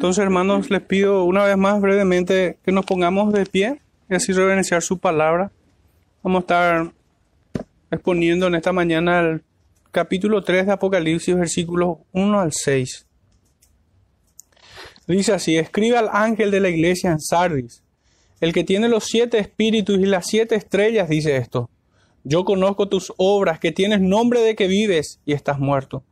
Entonces, hermanos, les pido una vez más brevemente que nos pongamos de pie y así reverenciar su palabra. Vamos a estar exponiendo en esta mañana el capítulo 3 de Apocalipsis, versículos 1 al 6. Dice así, escribe al ángel de la iglesia en Sardis, el que tiene los siete espíritus y las siete estrellas, dice esto. Yo conozco tus obras, que tienes nombre de que vives y estás muerto.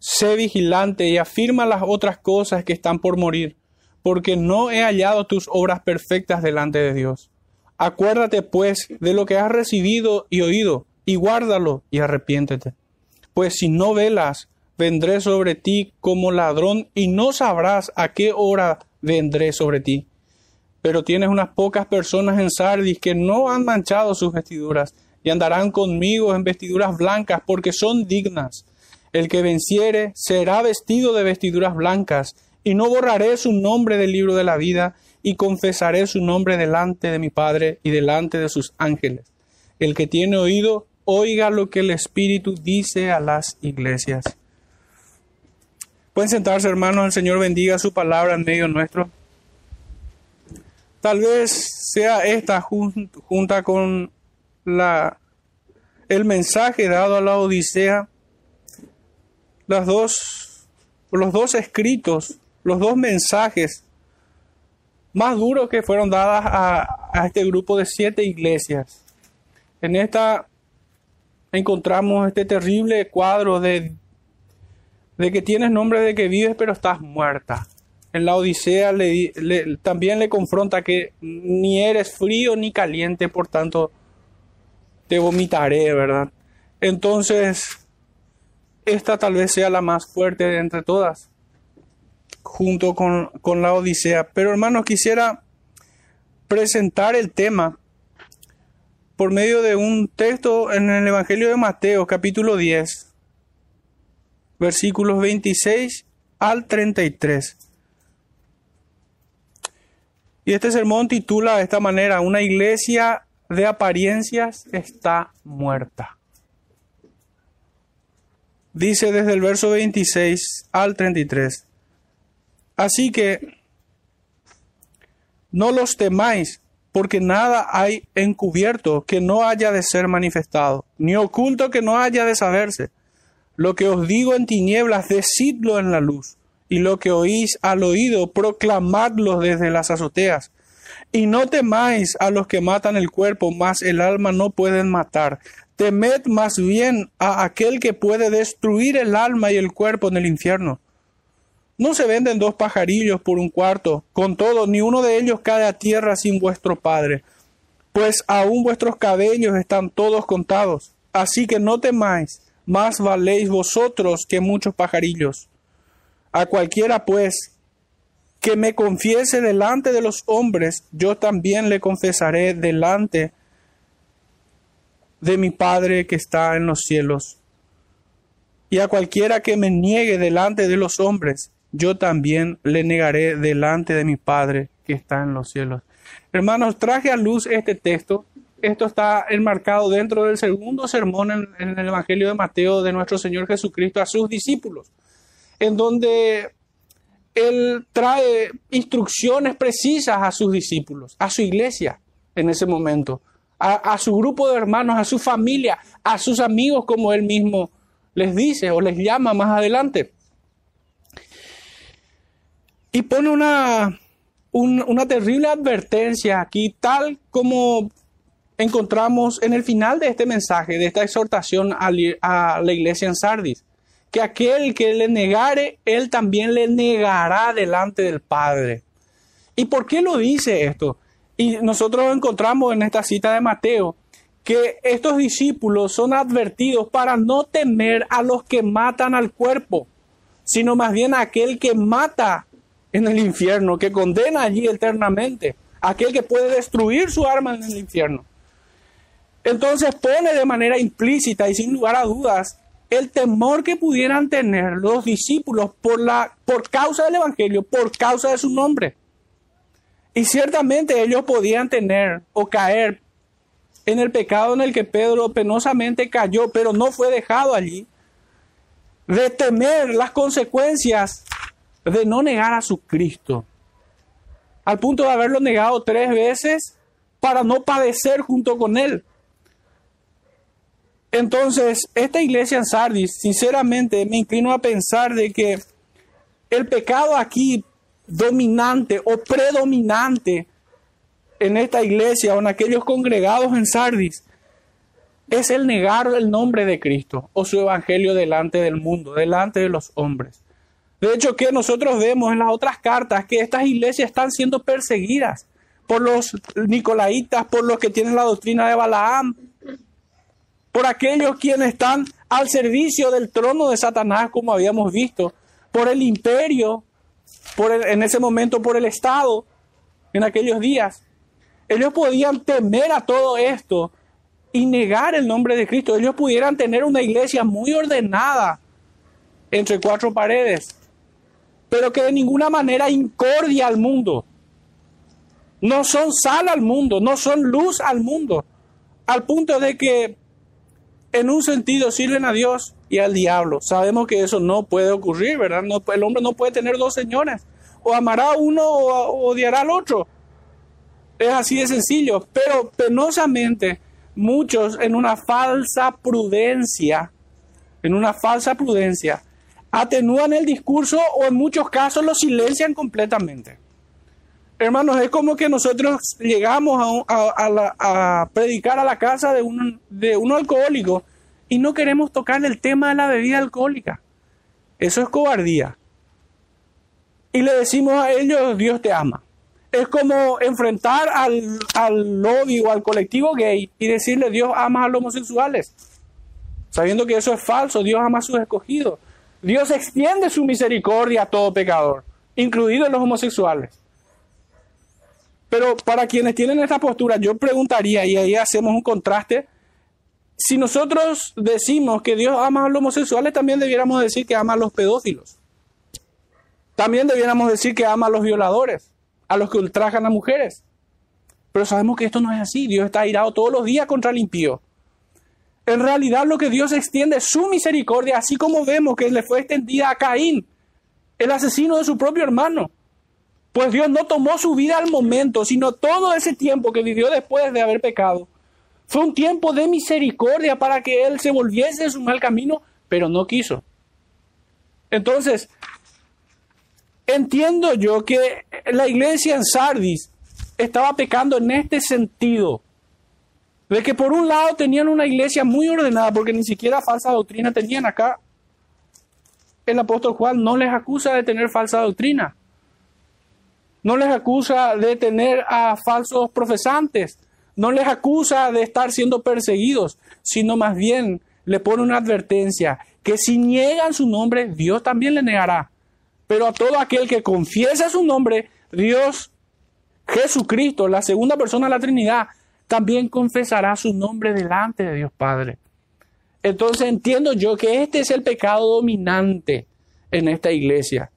Sé vigilante y afirma las otras cosas que están por morir, porque no he hallado tus obras perfectas delante de Dios. Acuérdate, pues, de lo que has recibido y oído, y guárdalo y arrepiéntete. Pues si no velas, vendré sobre ti como ladrón y no sabrás a qué hora vendré sobre ti. Pero tienes unas pocas personas en Sardis que no han manchado sus vestiduras y andarán conmigo en vestiduras blancas porque son dignas. El que venciere será vestido de vestiduras blancas, y no borraré su nombre del libro de la vida, y confesaré su nombre delante de mi Padre y delante de sus ángeles. El que tiene oído, oiga lo que el Espíritu dice a las iglesias. Pueden sentarse, hermanos, el Señor bendiga su palabra en medio nuestro. Tal vez sea esta junta con la, el mensaje dado a la Odisea dos, los dos escritos, los dos mensajes más duros que fueron dadas a, a este grupo de siete iglesias. En esta encontramos este terrible cuadro de, de que tienes nombre de que vives pero estás muerta. En la Odisea también le confronta que ni eres frío ni caliente, por tanto te vomitaré, ¿verdad? Entonces, esta tal vez sea la más fuerte de entre todas, junto con, con la Odisea. Pero hermanos, quisiera presentar el tema por medio de un texto en el Evangelio de Mateo, capítulo 10, versículos 26 al 33. Y este sermón titula de esta manera, Una iglesia de apariencias está muerta dice desde el verso 26 al 33. Así que no los temáis, porque nada hay encubierto que no haya de ser manifestado, ni oculto que no haya de saberse. Lo que os digo en tinieblas, decidlo en la luz, y lo que oís al oído, proclamadlo desde las azoteas. Y no temáis a los que matan el cuerpo, mas el alma no pueden matar. Temed más bien a aquel que puede destruir el alma y el cuerpo en el infierno. No se venden dos pajarillos por un cuarto, con todo, ni uno de ellos cae a tierra sin vuestro Padre, pues aún vuestros cabellos están todos contados. Así que no temáis, más valéis vosotros que muchos pajarillos. A cualquiera, pues, que me confiese delante de los hombres, yo también le confesaré delante de mi Padre que está en los cielos. Y a cualquiera que me niegue delante de los hombres, yo también le negaré delante de mi Padre que está en los cielos. Hermanos, traje a luz este texto. Esto está enmarcado dentro del segundo sermón en, en el Evangelio de Mateo de nuestro Señor Jesucristo a sus discípulos, en donde Él trae instrucciones precisas a sus discípulos, a su iglesia en ese momento a, su grupo de hermanos, a su familia, a sus amigos, como él mismo les dice o les llama más adelante. Y pone una, una terrible advertencia aquí, tal como encontramos en el final de este mensaje, de esta exhortación a, a la iglesia en Sardis, que aquel que le negare, él también le negará delante del Padre. ¿Y por qué lo dice esto? Y nosotros encontramos en esta cita de Mateo que estos discípulos son advertidos para no temer a los que matan al cuerpo, sino más bien a aquel que mata en el infierno, que condena allí eternamente, aquel que puede destruir su arma en el infierno. Entonces pone de manera implícita y sin lugar a dudas el temor que pudieran tener los discípulos por, la, por causa del Evangelio, por causa de su nombre. Y ciertamente ellos podían tener o caer en el pecado en el que Pedro penosamente cayó, pero no fue dejado allí, de temer las consecuencias de no negar a su Cristo, al punto de haberlo negado tres veces para no padecer junto con Él. Entonces, esta iglesia en Sardis, sinceramente, me inclino a pensar de que el pecado aquí dominante o predominante en esta iglesia o en aquellos congregados en Sardis es el negar el nombre de Cristo o su evangelio delante del mundo, delante de los hombres. De hecho, que nosotros vemos en las otras cartas que estas iglesias están siendo perseguidas por los nicolaitas, por los que tienen la doctrina de Balaam, por aquellos quienes están al servicio del trono de Satanás, como habíamos visto, por el imperio, por en ese momento por el Estado, en aquellos días. Ellos podían temer a todo esto y negar el nombre de Cristo. Ellos pudieran tener una iglesia muy ordenada entre cuatro paredes, pero que de ninguna manera incordia al mundo. No son sal al mundo, no son luz al mundo, al punto de que en un sentido sirven a Dios y al diablo. Sabemos que eso no puede ocurrir, ¿verdad? El hombre no puede tener dos señores. O amará a uno o odiará al otro. Es así de sencillo. Pero penosamente, muchos en una falsa prudencia, en una falsa prudencia, atenúan el discurso o en muchos casos lo silencian completamente. Hermanos, es como que nosotros llegamos a, predicar a la casa de un, de un alcohólico y no queremos tocar el tema de la bebida alcohólica. Eso es cobardía. Y le decimos a ellos, Dios te ama. Es como enfrentar al, al lobby o al colectivo gay y decirle, Dios ama a los homosexuales. Sabiendo que eso es falso, Dios ama a sus escogidos. Dios extiende su misericordia a todo pecador, incluidos los homosexuales. Pero para quienes tienen esta postura, yo preguntaría, y ahí hacemos un contraste, si nosotros decimos que Dios ama a los homosexuales, también debiéramos decir que ama a los pedófilos. También debiéramos decir que ama a los violadores, a los que ultrajan a mujeres. Pero sabemos que esto no es así. Dios está airado todos los días contra el impío. En realidad lo que Dios extiende es su misericordia, así como vemos que le fue extendida a Caín, el asesino de su propio hermano. Pues Dios no tomó su vida al momento, sino todo ese tiempo que vivió después de haber pecado. Fue un tiempo de misericordia para que él se volviese de su mal camino, pero no quiso. Entonces, entiendo yo que la iglesia en Sardis estaba pecando en este sentido. De que por un lado tenían una iglesia muy ordenada, porque ni siquiera falsa doctrina tenían acá. El apóstol Juan no les acusa de tener falsa doctrina no les acusa de tener a falsos profesantes, no les acusa de estar siendo perseguidos, sino más bien le pone una advertencia, que si niegan su nombre, Dios también le negará. Pero a todo aquel que confiesa su nombre, Dios, Jesucristo, la segunda persona de la Trinidad, también confesará su nombre delante de Dios Padre. Entonces entiendo yo que este es el pecado dominante en esta iglesia.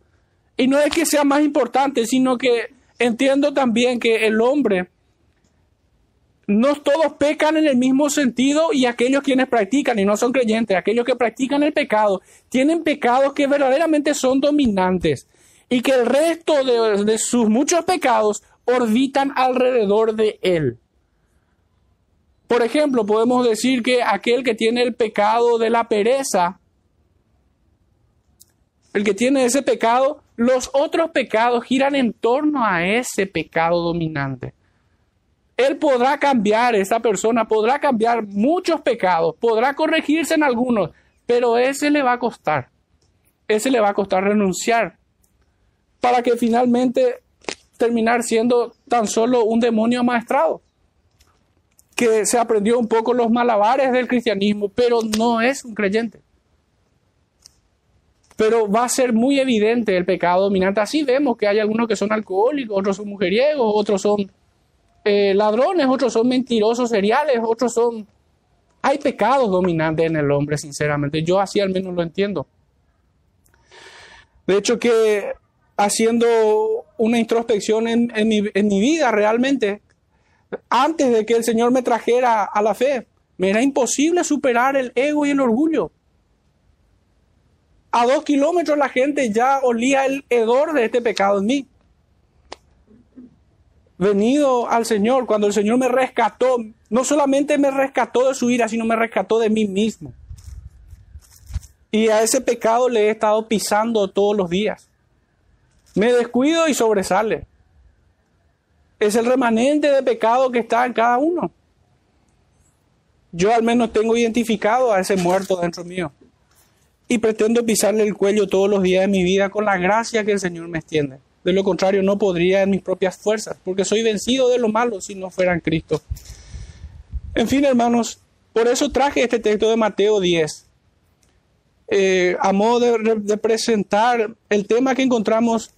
Y no es que sea más importante, sino que entiendo también que el hombre, no todos pecan en el mismo sentido y aquellos quienes practican y no son creyentes, aquellos que practican el pecado, tienen pecados que verdaderamente son dominantes y que el resto de, de sus muchos pecados orbitan alrededor de él. Por ejemplo, podemos decir que aquel que tiene el pecado de la pereza, el que tiene ese pecado, los otros pecados giran en torno a ese pecado dominante. Él podrá cambiar, esa persona podrá cambiar muchos pecados, podrá corregirse en algunos, pero ese le va a costar. Ese le va a costar renunciar para que finalmente terminar siendo tan solo un demonio amaestrado, que se aprendió un poco los malabares del cristianismo, pero no es un creyente pero va a ser muy evidente el pecado dominante. Así vemos que hay algunos que son alcohólicos, otros son mujeriegos, otros son eh, ladrones, otros son mentirosos seriales, otros son... Hay pecados dominantes en el hombre, sinceramente. Yo así al menos lo entiendo. De hecho que haciendo una introspección en, mi, en mi vida realmente, antes de que el Señor me trajera a la fe, me era imposible superar el ego y el orgullo. A dos kilómetros la gente ya olía el hedor de este pecado en mí. Venido al Señor, cuando el Señor me rescató, no solamente me rescató de su ira, sino me rescató de mí mismo. Y a ese pecado le he estado pisando todos los días. Me descuido y sobresale. Es el remanente de pecado que está en cada uno. Yo al menos tengo identificado a ese muerto dentro mío. Y pretendo pisarle el cuello todos los días de mi vida con la gracia que el Señor me extiende. De lo contrario, no podría en mis propias fuerzas, porque soy vencido de lo malo si no fuera en Cristo. En fin, hermanos, por eso traje este texto de Mateo 10, eh, a modo de, presentar el tema que encontramos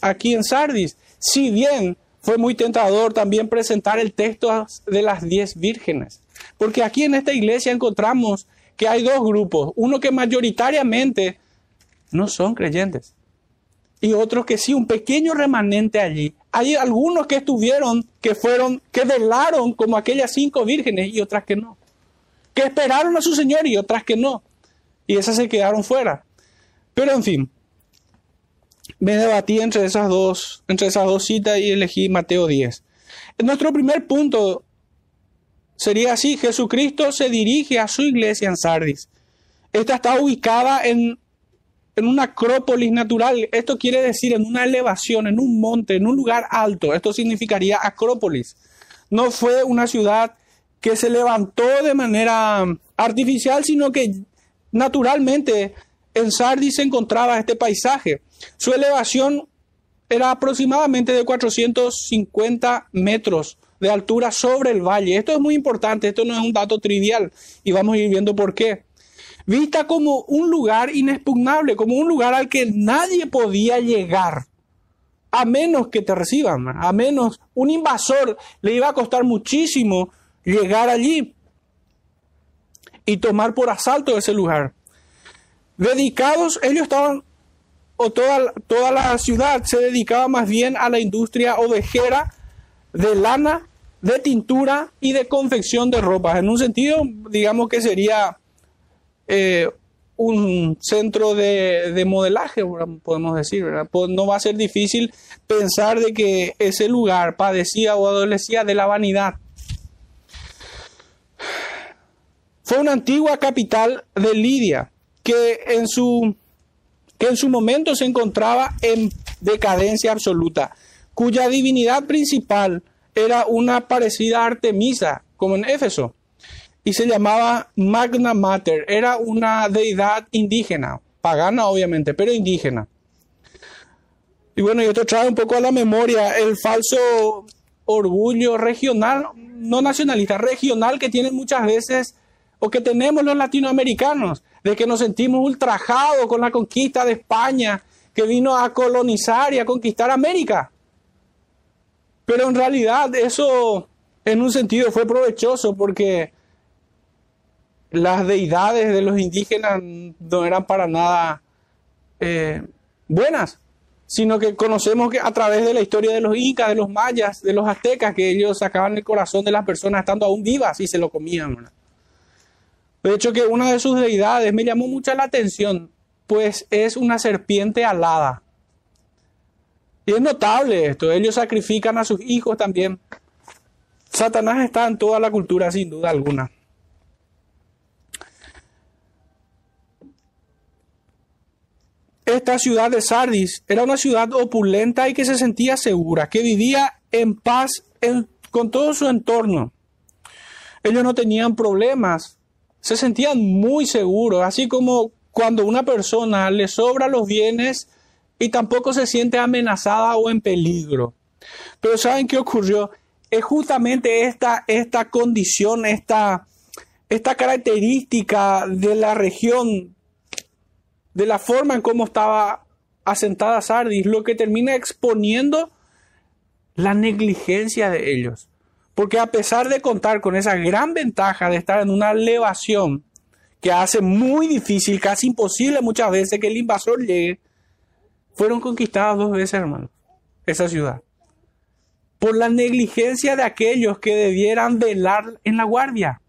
aquí en Sardis. Si bien fue muy tentador también presentar el texto de las diez vírgenes, porque aquí en esta iglesia encontramos que hay dos grupos, uno que mayoritariamente no son creyentes y otros que sí, un pequeño remanente allí. Hay algunos que estuvieron, que fueron, que velaron como aquellas cinco vírgenes y otras que no, que esperaron a su Señor y otras que no y esas se quedaron fuera. Pero en fin, me debatí entre esas dos, entre esas dos citas y elegí Mateo 10. Nuestro primer punto sería así, Jesucristo se dirige a su iglesia en Sardis. Esta está ubicada en, en una acrópolis natural. Esto quiere decir en una elevación, en un monte, en un lugar alto. Esto significaría acrópolis. No fue una ciudad que se levantó de manera artificial, sino que Naturalmente, en Sardis se encontraba este paisaje. Su elevación era aproximadamente de 450 metros de altura sobre el valle. Esto es muy importante, esto no es un dato trivial y vamos a ir viendo por qué. Vista como un lugar inexpugnable, como un lugar al que nadie podía llegar, a menos que te reciban, a menos un invasor le iba a costar muchísimo llegar allí y tomar por asalto ese lugar. Dedicados, ellos estaban, o toda, toda la ciudad se dedicaba más bien a la industria ovejera de lana, de tintura y de confección de ropa. En un sentido, digamos que sería eh, un centro de, de, modelaje, podemos decir. Pues no va a ser difícil pensar de que ese lugar padecía o adolecía de la vanidad. Fue una antigua capital de Lidia que en su, que en su momento se encontraba en decadencia absoluta, cuya divinidad principal era una parecida Artemisa, como en Éfeso, y se llamaba Magna Mater, era una deidad indígena, pagana obviamente, pero indígena. Y bueno, y esto trae un poco a la memoria el falso orgullo regional, no nacionalista, regional que tienen muchas veces o que tenemos los latinoamericanos, de que nos sentimos ultrajados con la conquista de España, que vino a colonizar y a conquistar América. Pero en realidad eso en un sentido fue provechoso porque las deidades de los indígenas no eran para nada eh, buenas, sino que conocemos que a través de la historia de los incas, de los mayas, de los aztecas, que ellos sacaban el corazón de las personas estando aún vivas y se lo comían. De hecho, que una de sus deidades me llamó mucha la atención, pues es una serpiente alada. Y es notable esto, ellos sacrifican a sus hijos también. Satanás está en toda la cultura, sin duda alguna. Esta ciudad de Sardis era una ciudad opulenta y que se sentía segura, que vivía en paz con todo su entorno. Ellos no tenían problemas se sentían muy seguros, así como cuando una persona le sobra los bienes y tampoco se siente amenazada o en peligro. Pero ¿saben qué ocurrió? Es justamente esta, esta condición, esta, esta característica de la región, de la forma en cómo estaba asentada Sardis, lo que termina exponiendo la negligencia de ellos. Porque a pesar de contar con esa gran ventaja de estar en una elevación que hace muy difícil, casi imposible muchas veces que el invasor llegue, fueron conquistadas dos veces, hermano, esa ciudad. Por la negligencia de aquellos que debieran velar en la guardia.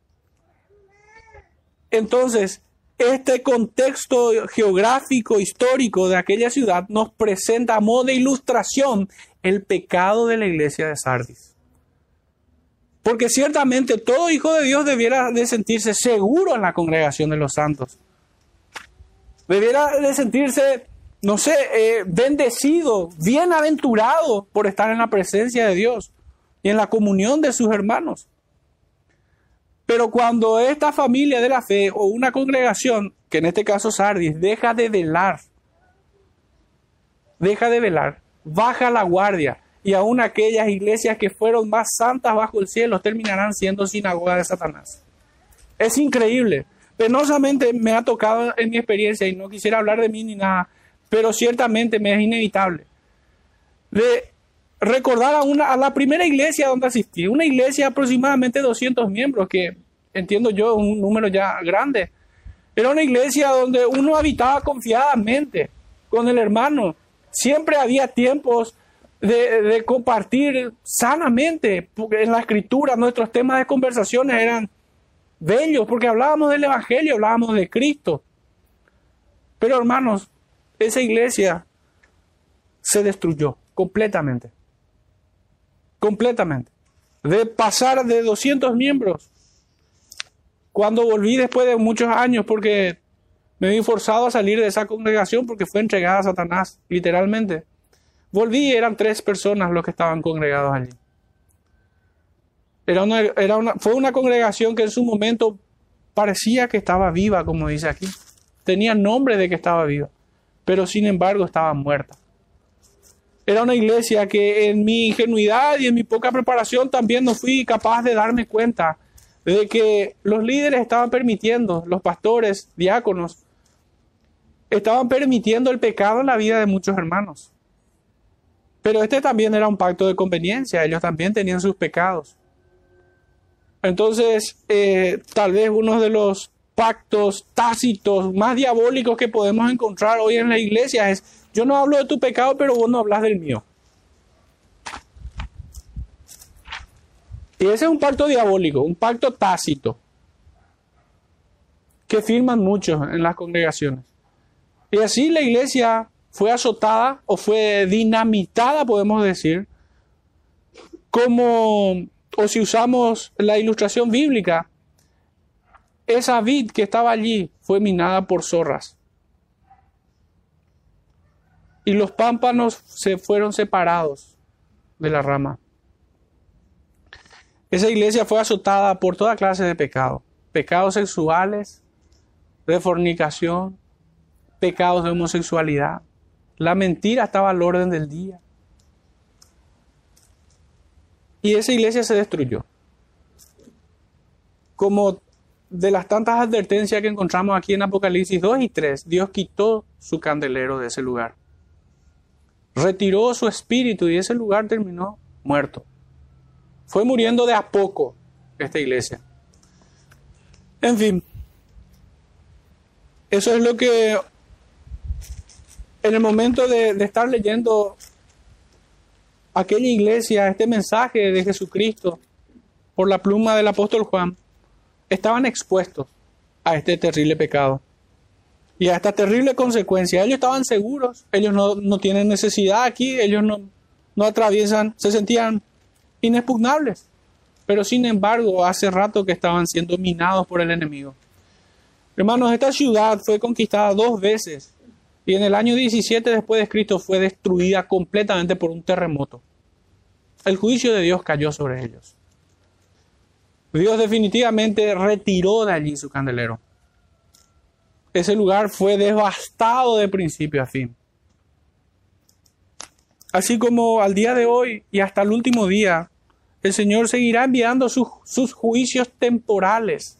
Entonces, este contexto geográfico, histórico de aquella ciudad nos presenta a modo de ilustración el pecado de la iglesia de Sardis. Porque ciertamente todo hijo de Dios debiera de sentirse seguro en la congregación de los santos. Debiera de sentirse, no sé, eh, bendecido, bienaventurado por estar en la presencia de Dios y en la comunión de sus hermanos. Pero cuando esta familia de la fe o una congregación, que en este caso Sardis, deja de velar, deja de velar, baja la guardia, y aún aquellas iglesias que fueron más santas bajo el cielo terminarán siendo sinagoga de Satanás. Es increíble. Penosamente me ha tocado en mi experiencia y no quisiera hablar de mí ni nada, pero ciertamente me es inevitable. De recordar a, una, a la primera iglesia donde asistí, una iglesia de aproximadamente 200 miembros, que entiendo yo un número ya grande. Era una iglesia donde uno habitaba confiadamente con el hermano. Siempre había tiempos de, de, compartir sanamente. En la escritura nuestros temas de conversaciones eran bellos porque hablábamos del Evangelio, hablábamos de Cristo. Pero hermanos, esa iglesia se destruyó completamente completamente. De pasar de 200 miembros. Cuando volví después de muchos años, porque me vi forzado a salir de esa congregación porque fue entregada a Satanás, literalmente. Volví y eran tres personas los que estaban congregados allí. Era una, era una, fue una congregación que en su momento parecía que estaba viva, como dice aquí. Tenía nombre de que estaba viva, pero sin embargo estaba muerta. Era una iglesia que en mi ingenuidad y en mi poca preparación también no fui capaz de darme cuenta de que los líderes estaban permitiendo, los pastores, diáconos, estaban permitiendo el pecado en la vida de muchos hermanos. Pero este también era un pacto de conveniencia, ellos también tenían sus pecados. Entonces, eh, tal vez uno de los pactos tácitos más diabólicos que podemos encontrar hoy en la iglesia es yo no hablo de tu pecado, pero vos no hablas del mío. Y ese es un pacto diabólico, un pacto tácito, que firman muchos en las congregaciones. Y así la iglesia fue azotada o fue dinamitada, podemos decir, como, o si usamos la ilustración bíblica, esa vid que estaba allí fue minada por zorras y los pámpanos se fueron separados de la rama. Esa iglesia fue azotada por toda clase de pecados, pecados sexuales, de fornicación, pecados de homosexualidad. La mentira estaba al orden del día. Y esa iglesia se destruyó. Como de las tantas advertencias que encontramos aquí en Apocalipsis 2 y 3, Dios quitó su candelero de ese lugar retiró su espíritu y ese lugar terminó muerto. Fue muriendo de a poco esta iglesia. En fin, eso es lo que en el momento de, de estar leyendo aquella iglesia, este mensaje de Jesucristo por la pluma del apóstol Juan, estaban expuestos a este terrible pecado y a esta terrible consecuencia. Ellos estaban seguros, ellos no, tienen necesidad aquí, ellos no, no atraviesan, se sentían inexpugnables. Pero sin embargo, hace rato que estaban siendo minados por el enemigo. Hermanos, esta ciudad fue conquistada dos veces y en el año 17 después de Cristo fue destruida completamente por un terremoto. El juicio de Dios cayó sobre ellos. Dios definitivamente retiró de allí su candelero ese lugar fue devastado de principio a fin. Así como al día de hoy y hasta el último día, el Señor seguirá enviando sus, sus juicios temporales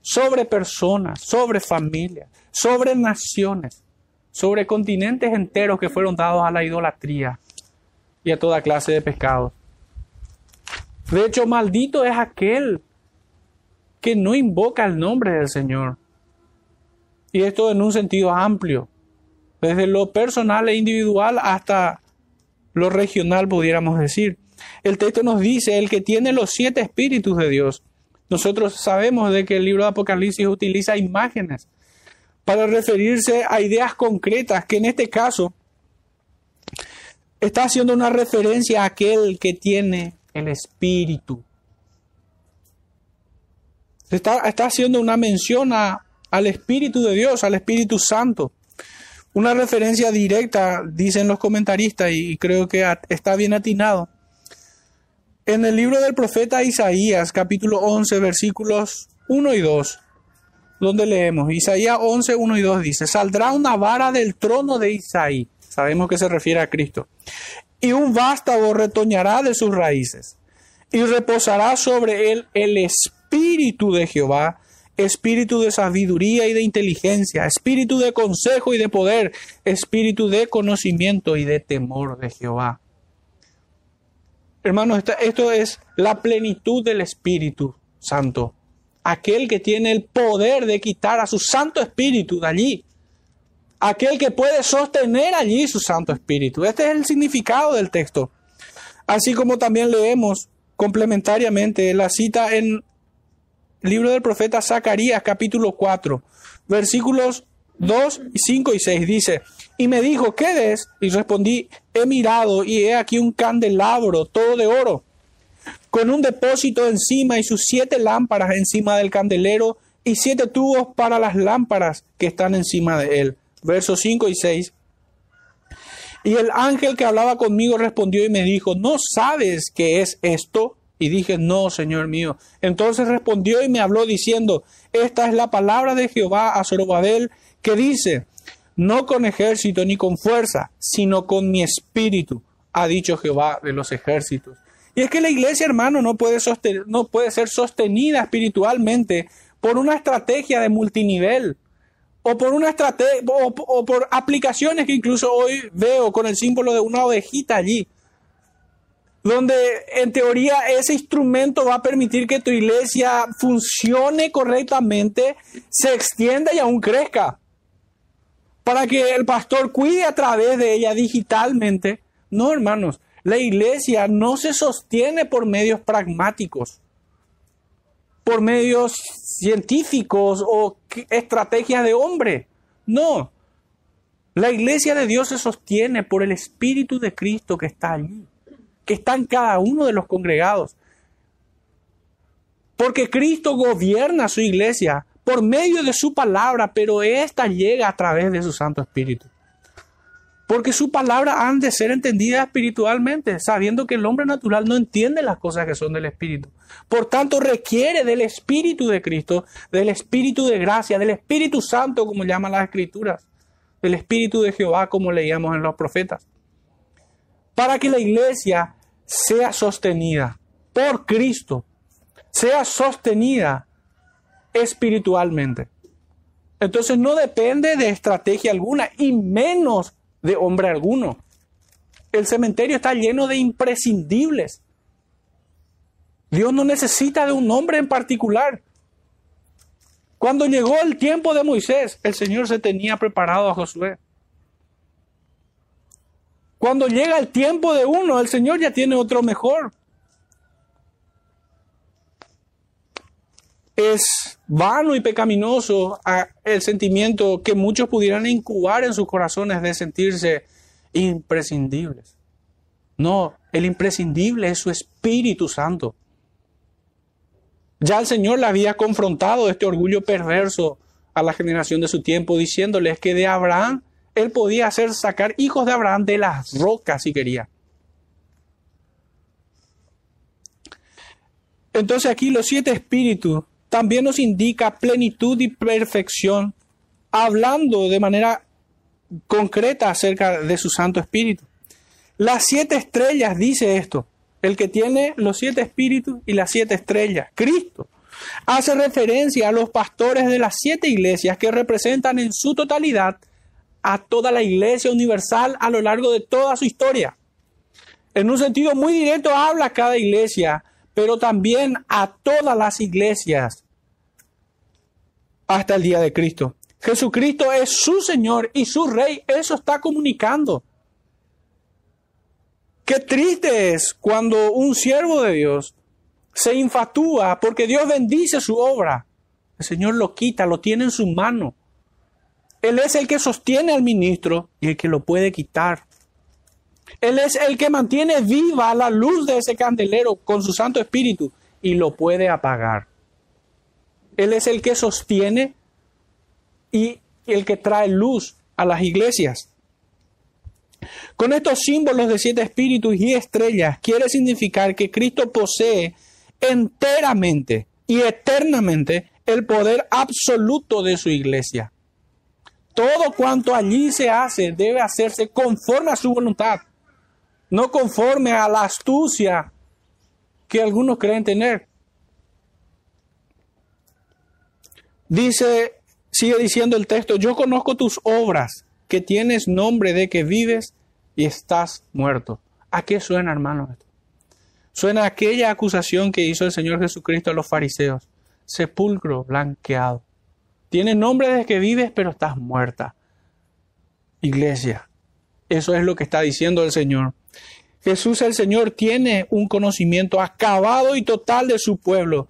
sobre personas, sobre familias, sobre naciones, sobre continentes enteros que fueron dados a la idolatría y a toda clase de pecados. De hecho, maldito es aquel que no invoca el nombre del Señor. Y esto en un sentido amplio, desde lo personal e individual hasta lo regional, pudiéramos decir. El texto nos dice, el que tiene los siete espíritus de Dios. Nosotros sabemos de que el libro de Apocalipsis utiliza imágenes para referirse a ideas concretas, que en este caso está haciendo una referencia a aquel que tiene el Espíritu. Está, está haciendo una mención al Espíritu de Dios, al Espíritu Santo. Una referencia directa, dicen los comentaristas, y creo que está bien atinado. En el libro del profeta Isaías, capítulo 11, versículos 1 y 2, donde leemos, Isaías 11, 1 y 2 dice, saldrá una vara del trono de Isaí, sabemos que se refiere a Cristo, y un vástago retoñará de sus raíces, y reposará sobre él el espíritu de Jehová, espíritu de sabiduría y de inteligencia, espíritu de consejo y de poder, espíritu de conocimiento y de temor de Jehová. Hermanos, esto es la plenitud del Espíritu Santo. Aquel que tiene el poder de quitar a su Santo Espíritu de allí. Aquel que puede sostener allí su Santo Espíritu. Este es el significado del texto. Así como también leemos complementariamente la cita en libro del profeta Zacarías capítulo 4, versículos 2, 5 y 6. Dice, y me dijo, ¿qué es? Y respondí, he mirado y he aquí un candelabro todo de oro, con un depósito encima y sus siete lámparas encima del candelero y siete tubos para las lámparas que están encima de él. Versos 5 y 6. Y el ángel que hablaba conmigo respondió y me dijo, ¿no sabes qué es esto? Y dije, no, Señor mío. Entonces respondió y me habló diciendo, esta es la palabra de Jehová a Zorobabel, que dice, no con ejército ni con fuerza, sino con mi espíritu, ha dicho Jehová de los ejércitos. Y es que la iglesia, hermano, no puede, no puede ser sostenida espiritualmente por una estrategia de multinivel o por una estrategia o, por aplicaciones que incluso hoy veo con el símbolo de una ovejita allí donde en teoría ese instrumento va a permitir que tu iglesia funcione correctamente, se extienda y aún crezca para que el pastor cuide a través de ella digitalmente. No, hermanos, la iglesia no se sostiene por medios pragmáticos, por medios científicos o estrategias de hombre. No, la iglesia de Dios se sostiene por el Espíritu de Cristo que está allí, que está en cada uno de los congregados. Porque Cristo gobierna su iglesia por medio de su palabra, pero esta llega a través de su Santo Espíritu. Porque su palabra han de ser entendida espiritualmente, sabiendo que el hombre natural no entiende las cosas que son del Espíritu. Por tanto, requiere del Espíritu de Cristo, del Espíritu de gracia, del Espíritu Santo, como llaman las Escrituras, del Espíritu de Jehová, como leíamos en los profetas, para que la iglesia sea sostenida por Cristo, sea sostenida espiritualmente. Entonces no depende de estrategia alguna y menos de hombre alguno. El cementerio está lleno de imprescindibles. Dios no necesita de un hombre en particular. Cuando llegó el tiempo de Moisés, el Señor se tenía preparado a Josué. Cuando llega el tiempo de uno, el Señor ya tiene otro mejor. es vano y pecaminoso el sentimiento que muchos pudieran incubar en sus corazones de sentirse imprescindibles. No, el imprescindible es su Espíritu Santo. Ya el Señor le había confrontado este orgullo perverso a la generación de su tiempo, diciéndoles que de Abraham él podía hacer sacar hijos de Abraham de las rocas si quería. Entonces aquí los siete espíritus también nos indica plenitud y perfección, hablando de manera concreta acerca de su Santo Espíritu. Las siete estrellas dice esto, el que tiene los siete espíritus y las siete estrellas, Cristo. Hace referencia a los pastores de las siete iglesias que representan en su totalidad a toda la iglesia universal a lo largo de toda su historia. En un sentido muy directo habla cada iglesia, pero también a todas las iglesias hasta el día de Cristo. Jesucristo es su Señor y su Rey. Eso está comunicando. Qué triste es cuando un siervo de Dios se infatúa porque Dios bendice su obra. El Señor lo quita, lo tiene en su mano. Él es el que sostiene al ministro y el que lo puede quitar. Él es el que mantiene viva la luz de ese candelero con su Santo Espíritu y lo puede apagar. Él es el que sostiene y el que trae luz a las iglesias. Con estos símbolos de siete espíritus y estrellas quiere significar que Cristo posee enteramente y eternamente el poder absoluto de su iglesia. Todo cuanto allí se hace debe hacerse conforme a su voluntad, no conforme a la astucia que algunos creen tener. Dice, sigue diciendo el texto, yo conozco tus obras, que tienes nombre de que vives y estás muerto. ¿A qué suena, hermano? Suena aquella acusación que hizo el Señor Jesucristo a los fariseos. Sepulcro blanqueado. Tienes nombre de que vives, pero estás muerta. Iglesia, eso es lo que está diciendo el Señor. Jesús el Señor tiene un conocimiento acabado y total de su pueblo,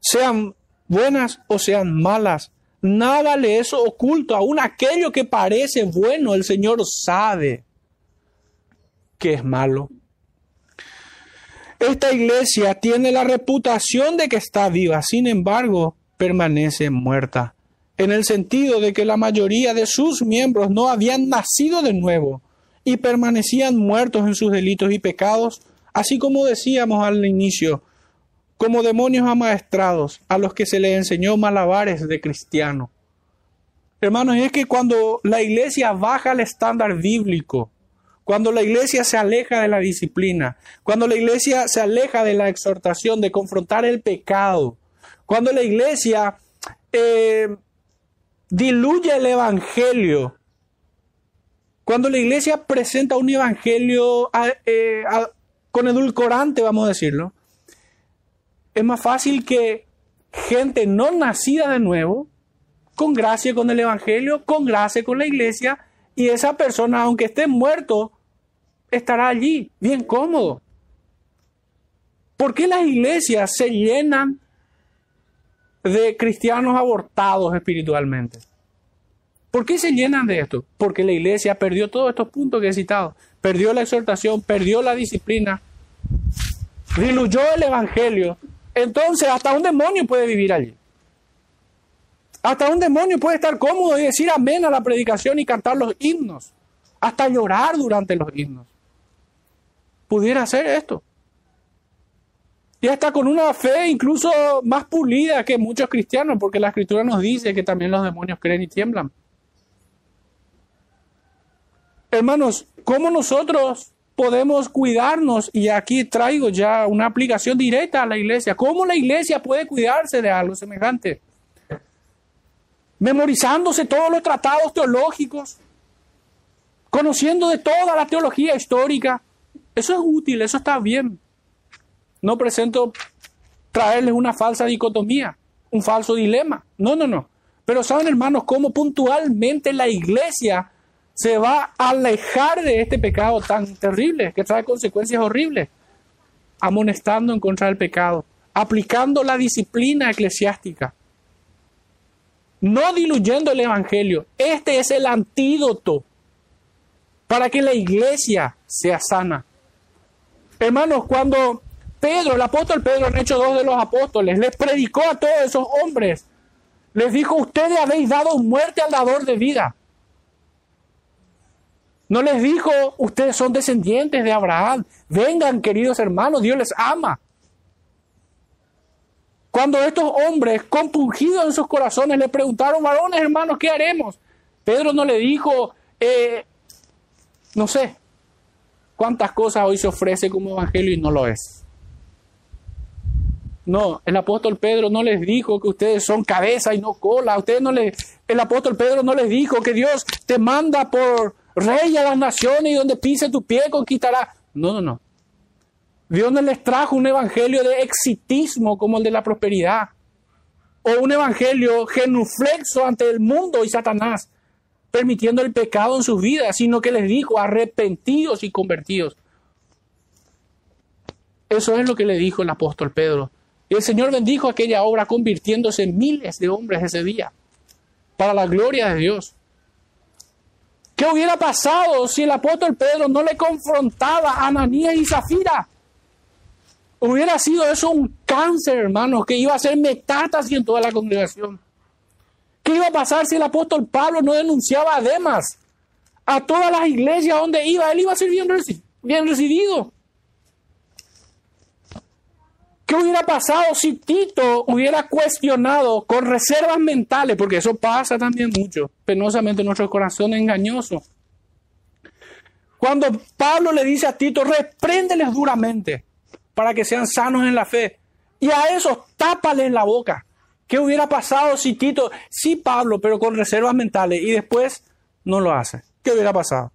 sean buenas o sean malas. Nada le es oculto, aún aquello que parece bueno, el Señor sabe que es malo. Esta iglesia tiene la reputación de que está viva, sin embargo, permanece muerta, en el sentido de que la mayoría de sus miembros no habían nacido de nuevo y permanecían muertos en sus delitos y pecados, así como decíamos al inicio, como demonios amaestrados a los que se les enseñó malabares de cristiano. Hermanos, es que cuando la iglesia baja el estándar bíblico, cuando la iglesia se aleja de la disciplina, cuando la iglesia se aleja de la exhortación, de confrontar el pecado, cuando la iglesia eh, diluye el evangelio cuando la iglesia presenta un evangelio eh, con edulcorante, vamos a decirlo, es más fácil que gente no nacida de nuevo, con gracia con el evangelio, con gracia con la iglesia, y esa persona, aunque esté muerto, estará allí, bien cómodo. ¿Por qué las iglesias se llenan de cristianos abortados espiritualmente? ¿Por qué se llenan de esto? Porque la iglesia perdió todos estos puntos que he citado. Perdió la exhortación, perdió la disciplina, diluyó el evangelio. Entonces, hasta un demonio puede vivir allí. Hasta un demonio puede estar cómodo y decir amén a la predicación y cantar los himnos. Hasta llorar durante los himnos. Pudiera hacer esto. Y hasta con una fe incluso más pulida que muchos cristianos, porque la escritura nos dice que también los demonios creen y tiemblan. Hermanos, ¿cómo nosotros podemos cuidarnos? Y aquí traigo ya una aplicación directa a la iglesia. ¿Cómo la iglesia puede cuidarse de algo semejante? Memorizándose todos los tratados teológicos, conociendo de toda la teología histórica. Eso es útil, eso está bien. No presento traerles una falsa dicotomía, un falso dilema. No, no, no. Pero saben, hermanos, cómo puntualmente la iglesia se va a alejar de este pecado tan terrible que trae consecuencias horribles, amonestando en contra del pecado, aplicando la disciplina eclesiástica, no diluyendo el Evangelio. Este es el antídoto para que la iglesia sea sana. Hermanos, cuando Pedro, el apóstol Pedro, en Hechos dos de los Apóstoles, les predicó a todos esos hombres, les dijo, ustedes habéis dado muerte al dador de vida. No les dijo, ustedes son descendientes de Abraham. Vengan, queridos hermanos, Dios les ama. Cuando estos hombres, compungidos en sus corazones, le preguntaron, varones hermanos, ¿qué haremos? Pedro no le dijo, eh, no sé, cuántas cosas hoy se ofrece como evangelio y no lo es. No, el apóstol Pedro no les dijo que ustedes son cabeza y no cola. Ustedes no les, el apóstol Pedro no les dijo que Dios te manda por rey a las naciones y donde pise tu pie conquistará. No, no, no. Dios no les trajo un evangelio de exitismo como el de la prosperidad. O un evangelio genuflexo ante el mundo y Satanás, permitiendo el pecado en sus vidas, sino que les dijo arrepentidos y convertidos. Eso es lo que le dijo el apóstol Pedro. El Señor bendijo aquella obra convirtiéndose en miles de hombres ese día, para la gloria de Dios. ¿Qué hubiera pasado si el apóstol Pedro no le confrontaba a Ananías y Zafira? Hubiera sido eso un cáncer, hermanos, que iba a ser metástasis en toda la congregación. ¿Qué iba a pasar si el apóstol Pablo no denunciaba a Demas? A todas las iglesias donde iba, él iba a ser bien recibido. ¿Qué hubiera pasado si Tito hubiera cuestionado con reservas mentales? Porque eso pasa también mucho, penosamente en nuestro corazón engañoso. Cuando Pablo le dice a Tito, repréndeles duramente para que sean sanos en la fe. Y a esos tápales la boca. ¿Qué hubiera pasado si Tito, sí Pablo, pero con reservas mentales y después no lo hace? ¿Qué hubiera pasado?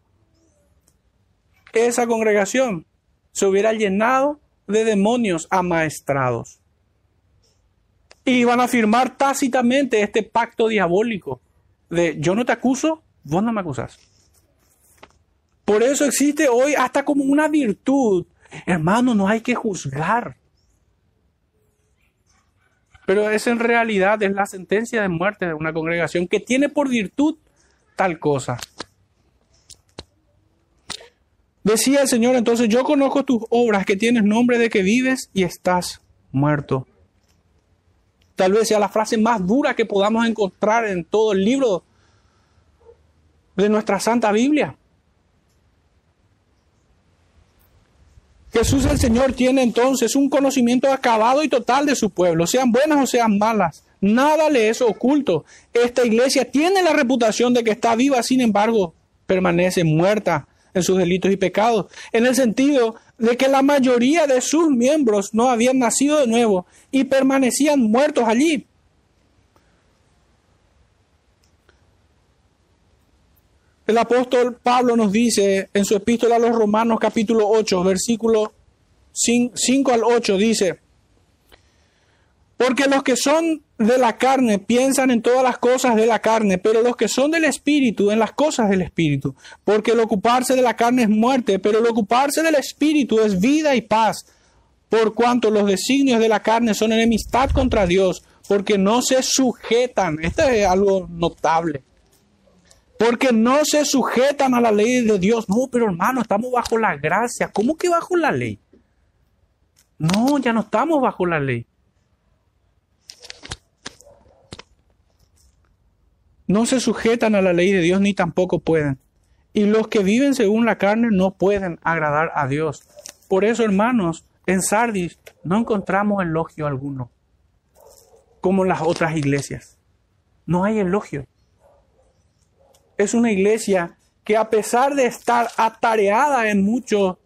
Esa congregación se hubiera llenado de demonios amaestrados. Y van a firmar tácitamente este pacto diabólico de yo no te acuso, vos no me acusas. Por eso existe hoy hasta como una virtud. Hermano, no hay que juzgar. Pero es en realidad es la sentencia de muerte de una congregación que tiene por virtud tal cosa. Decía el Señor entonces, yo conozco tus obras, que tienes nombre de que vives y estás muerto. Tal vez sea la frase más dura que podamos encontrar en todo el libro de nuestra Santa Biblia. Jesús el Señor tiene entonces un conocimiento acabado y total de su pueblo, sean buenas o sean malas. Nada le es oculto. Esta iglesia tiene la reputación de que está viva, sin embargo, permanece muerta en sus delitos y pecados, en el sentido de que la mayoría de sus miembros no habían nacido de nuevo y permanecían muertos allí. El apóstol Pablo nos dice en su epístola a los Romanos capítulo 8, versículo 5 al 8, dice, porque los que son de la carne piensan en todas las cosas de la carne, pero los que son del Espíritu en las cosas del Espíritu. Porque el ocuparse de la carne es muerte, pero el ocuparse del Espíritu es vida y paz. Por cuanto los designios de la carne son enemistad contra Dios, porque no se sujetan. Esto es algo notable. Porque no se sujetan a la ley de Dios. No, pero hermano, estamos bajo la gracia. ¿Cómo que bajo la ley? No, ya no estamos bajo la ley. No se sujetan a la ley de Dios ni tampoco pueden. Y los que viven según la carne no pueden agradar a Dios. Por eso, hermanos, en Sardis no encontramos elogio alguno, como en las otras iglesias. No hay elogio. Es una iglesia que a pesar de estar atareada en mucho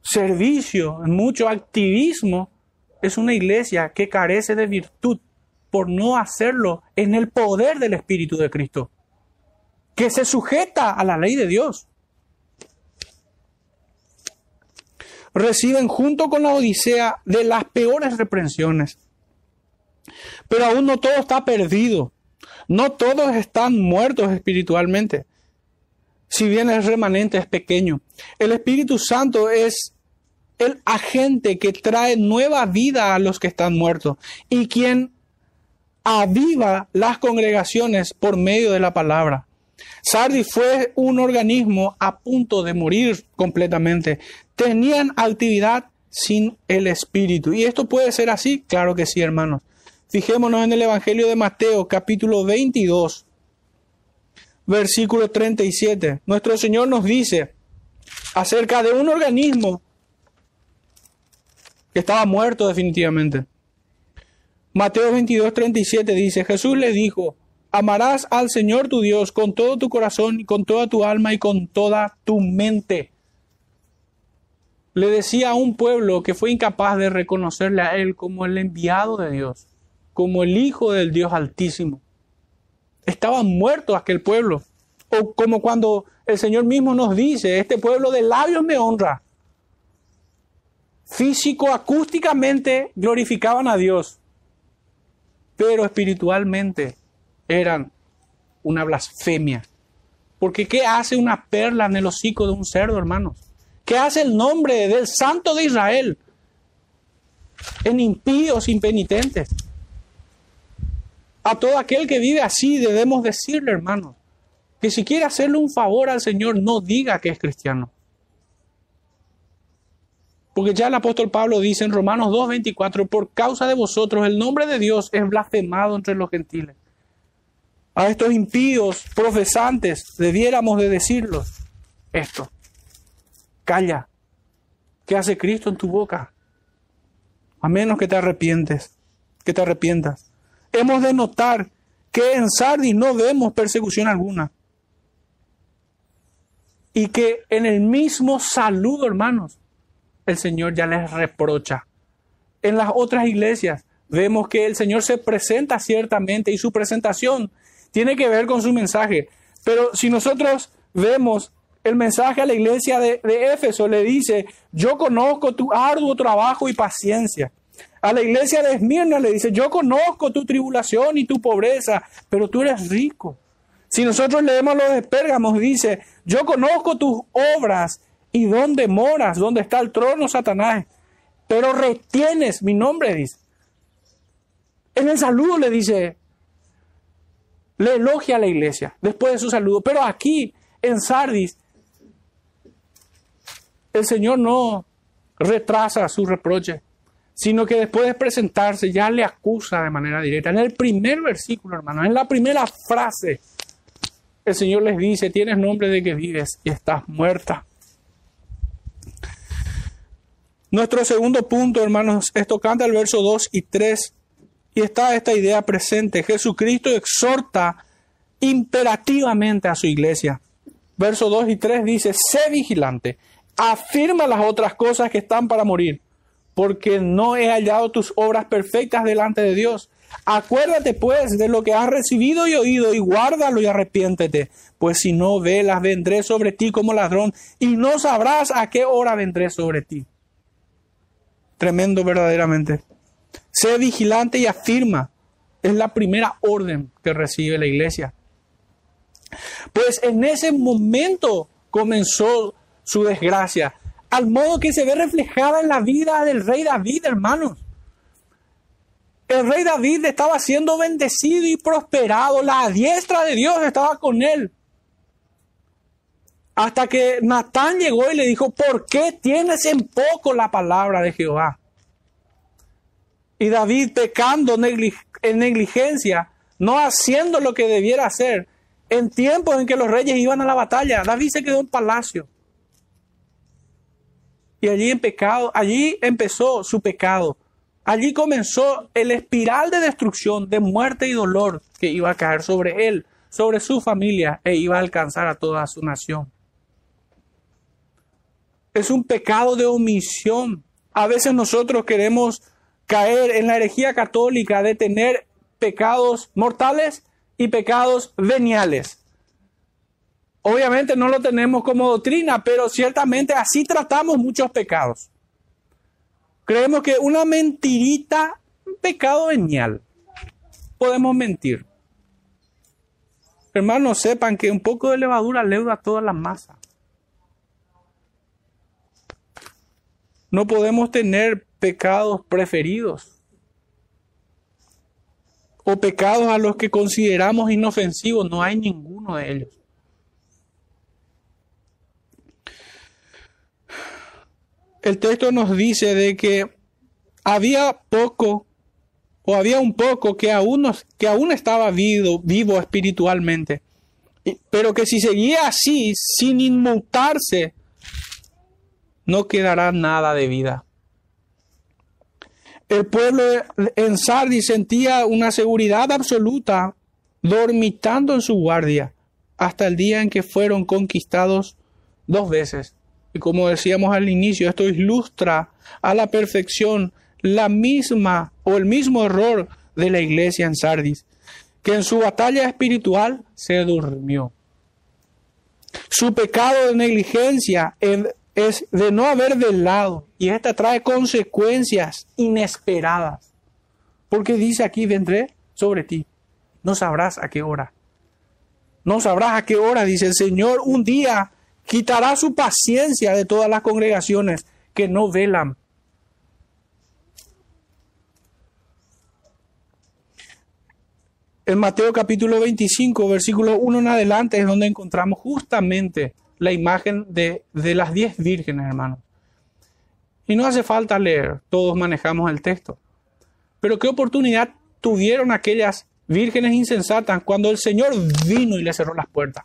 servicio, en mucho activismo, es una iglesia que carece de virtud por no hacerlo en el poder del Espíritu de Cristo, que se sujeta a la ley de Dios. Reciben junto con la Odisea de las peores reprensiones. Pero aún no todo está perdido. No todos están muertos espiritualmente. Si bien el remanente es pequeño. El Espíritu Santo es el agente que trae nueva vida a los que están muertos y quien aviva las congregaciones por medio de la palabra. Sardis fue un organismo a punto de morir completamente. Tenían actividad sin el Espíritu. ¿Y esto puede ser así? Claro que sí, hermanos. Fijémonos en el Evangelio de Mateo, capítulo 22, versículo 37. Nuestro Señor nos dice acerca de un organismo que estaba muerto definitivamente. Mateo 22, 37 dice, Jesús le dijo, amarás al Señor tu Dios con todo tu corazón y con toda tu alma y con toda tu mente. Le decía a un pueblo que fue incapaz de reconocerle a Él como el enviado de Dios, como el Hijo del Dios Altísimo. Estaba muerto aquel pueblo. O como cuando el Señor mismo nos dice, este pueblo de labios me honra. Físico, acústicamente glorificaban a Dios, pero espiritualmente eran una blasfemia. Porque ¿qué hace una perla en el hocico de un cerdo, hermanos? ¿Qué hace el nombre del Santo de Israel en impíos impenitentes? A todo aquel que vive así debemos decirle, hermanos, que si quiere hacerle un favor al Señor, no diga que es cristiano. Porque ya el apóstol Pablo dice en Romanos 2.24, por causa de vosotros el nombre de Dios es blasfemado entre los gentiles. A estos impíos profesantes debiéramos de decirlos esto. Calla. ¿Qué hace Cristo en tu boca? A menos que te arrepientes, que te arrepientas. Hemos de notar que en Sardis no vemos persecución alguna. Y que en el mismo saludo, hermanos, el Señor ya les reprocha. En las otras iglesias vemos que el Señor se presenta ciertamente y su presentación tiene que ver con su mensaje. Pero si nosotros vemos el mensaje a la iglesia de, Éfeso, le dice, yo conozco tu arduo trabajo y paciencia. A la iglesia de Esmirna le dice, yo conozco tu tribulación y tu pobreza, pero tú eres rico. Si nosotros leemos los de Pérgamos, dice, yo conozco tus obras ¿Y dónde moras? ¿Dónde está el trono, Satanás? Pero retienes mi nombre, dice. En el saludo le dice, le elogia a la iglesia después de su saludo. Pero aquí, en Sardis, el Señor no retrasa su reproche, sino que después de presentarse ya le acusa de manera directa. En el primer versículo, hermano, en la primera frase, el Señor les dice, tienes nombre de que vives y estás muerta. Nuestro segundo punto, hermanos, es tocante al verso 2 y 3. Y está esta idea presente. Jesucristo exhorta imperativamente a su iglesia. Verso 2 y 3 dice, sé vigilante, afirma las otras cosas que están para morir, porque no he hallado tus obras perfectas delante de Dios. Acuérdate pues de lo que has recibido y oído y guárdalo y arrepiéntete, pues si no velas vendré sobre ti como ladrón y no sabrás a qué hora vendré sobre ti. Tremendo verdaderamente. Sé vigilante y afirma. Es la primera orden que recibe la iglesia. Pues en ese momento comenzó su desgracia, al modo que se ve reflejada en la vida del rey David, hermanos. El rey David estaba siendo bendecido y prosperado, la diestra de Dios estaba con él. Hasta que Natán llegó y le dijo, ¿por qué tienes en poco la palabra de Jehová? Y David pecando en negligencia, no haciendo lo que debiera hacer, en tiempos en que los reyes iban a la batalla, David se quedó en palacio. Y allí en pecado, allí empezó su pecado. Allí comenzó el espiral de destrucción, de muerte y dolor que iba a caer sobre él, sobre su familia e iba a alcanzar a toda su nación es un pecado de omisión. A veces nosotros queremos caer en la herejía católica de tener pecados mortales y pecados veniales. Obviamente no lo tenemos como doctrina, pero ciertamente así tratamos muchos pecados. Creemos que una mentirita, un pecado venial. Podemos mentir. Hermanos, sepan que un poco de levadura leuda toda la masa. No podemos tener pecados preferidos o pecados a los que consideramos inofensivos. No hay ninguno de ellos. El texto nos dice de que había poco o había un poco que aún, que aún estaba vivo, vivo espiritualmente, pero que si seguía así, sin inmutarse, no quedará nada de vida. El pueblo en Sardis sentía una seguridad absoluta dormitando en su guardia hasta el día en que fueron conquistados dos veces. Y como decíamos al inicio, esto ilustra a la perfección la misma o el mismo error de la iglesia en Sardis, que en su batalla espiritual se durmió. Su pecado de negligencia es de no haber velado y esta trae consecuencias inesperadas. Porque dice aquí, vendré sobre ti. No sabrás a qué hora. No sabrás a qué hora, dice el Señor, un día quitará su paciencia de todas las congregaciones que no velan. En Mateo capítulo 25, versículo 1 en adelante, es donde encontramos justamente la imagen de, de las diez vírgenes, hermanos. Y no hace falta leer, todos manejamos el texto. Pero qué oportunidad tuvieron aquellas vírgenes insensatas cuando el Señor vino y le cerró las puertas.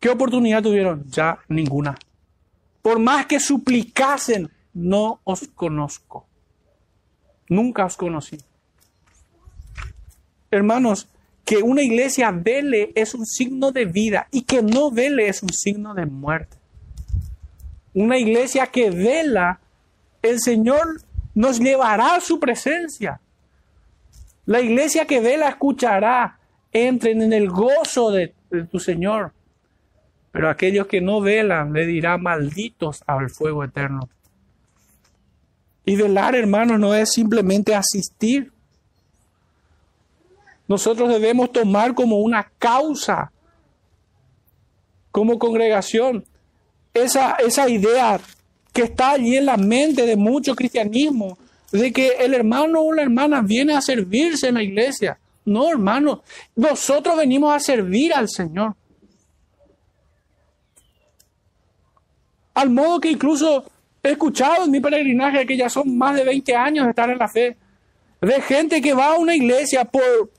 ¿Qué oportunidad tuvieron? Ya ninguna. Por más que suplicasen, no os conozco. Nunca os conocí. Hermanos, que una iglesia vele es un signo de vida y que no vele es un signo de muerte. Una iglesia que vela, el Señor nos llevará a su presencia. La iglesia que vela escuchará, entren en el gozo de, de tu Señor. Pero aquellos que no velan le dirá malditos al fuego eterno. Y velar, hermanos, no es simplemente asistir. Nosotros debemos tomar como una causa, como congregación, esa, esa idea que está allí en la mente de mucho cristianismo, de que el hermano o la hermana viene a servirse en la iglesia. No, hermano, nosotros venimos a servir al Señor. Al modo que incluso he escuchado en mi peregrinaje, que ya son más de 20 años de estar en la fe, de gente que va a una iglesia por,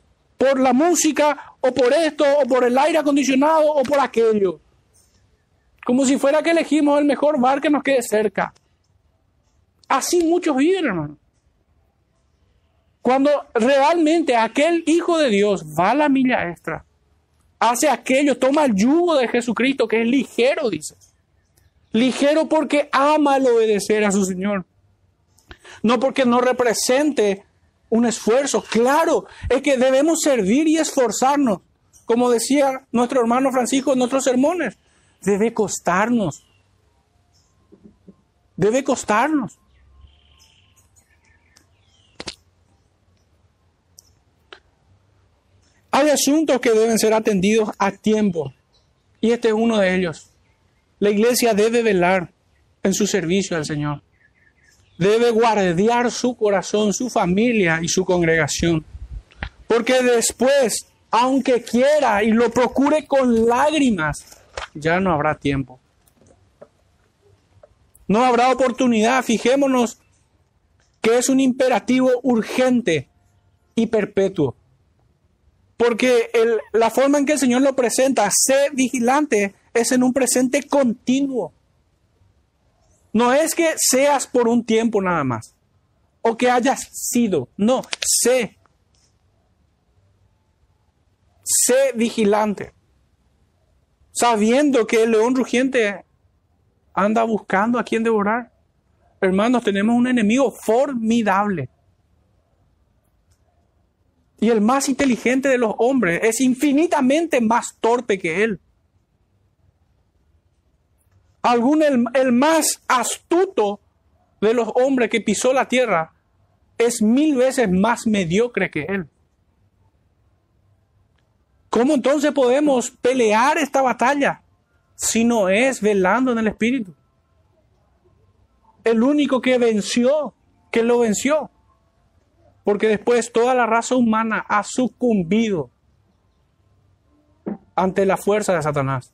por la música, o por esto, o por el aire acondicionado, o por aquello. Como si fuera que elegimos el mejor bar que nos quede cerca. Así muchos viven, hermano. Cuando realmente aquel Hijo de Dios va a la milla extra, hace aquello, toma el yugo de Jesucristo, que es ligero, dice. Ligero porque ama el obedecer a su Señor. No porque no represente un esfuerzo. Claro, es que debemos servir y esforzarnos. Como decía nuestro hermano Francisco en nuestros sermones, debe costarnos. Debe costarnos. Hay asuntos que deben ser atendidos a tiempo y este es uno de ellos. La iglesia debe velar en su servicio al Señor. Debe guardiar su corazón, su familia y su congregación. Porque después, aunque quiera y lo procure con lágrimas, ya no habrá tiempo. No habrá oportunidad. Fijémonos que es un imperativo urgente y perpetuo. Porque la forma en que el Señor lo presenta, sé vigilante, es en un presente continuo. No es que seas por un tiempo nada más, o que hayas sido, no, sé. Sé vigilante, sabiendo que el león rugiente anda buscando a quien devorar. Hermanos, tenemos un enemigo formidable. Y el más inteligente de los hombres es infinitamente más torpe que él algún el, más astuto de los hombres que pisó la tierra es mil veces más mediocre que él. ¿Cómo entonces podemos pelear esta batalla si no es velando en el Espíritu? El único que venció, que lo venció. Porque después toda la raza humana ha sucumbido ante la fuerza de Satanás.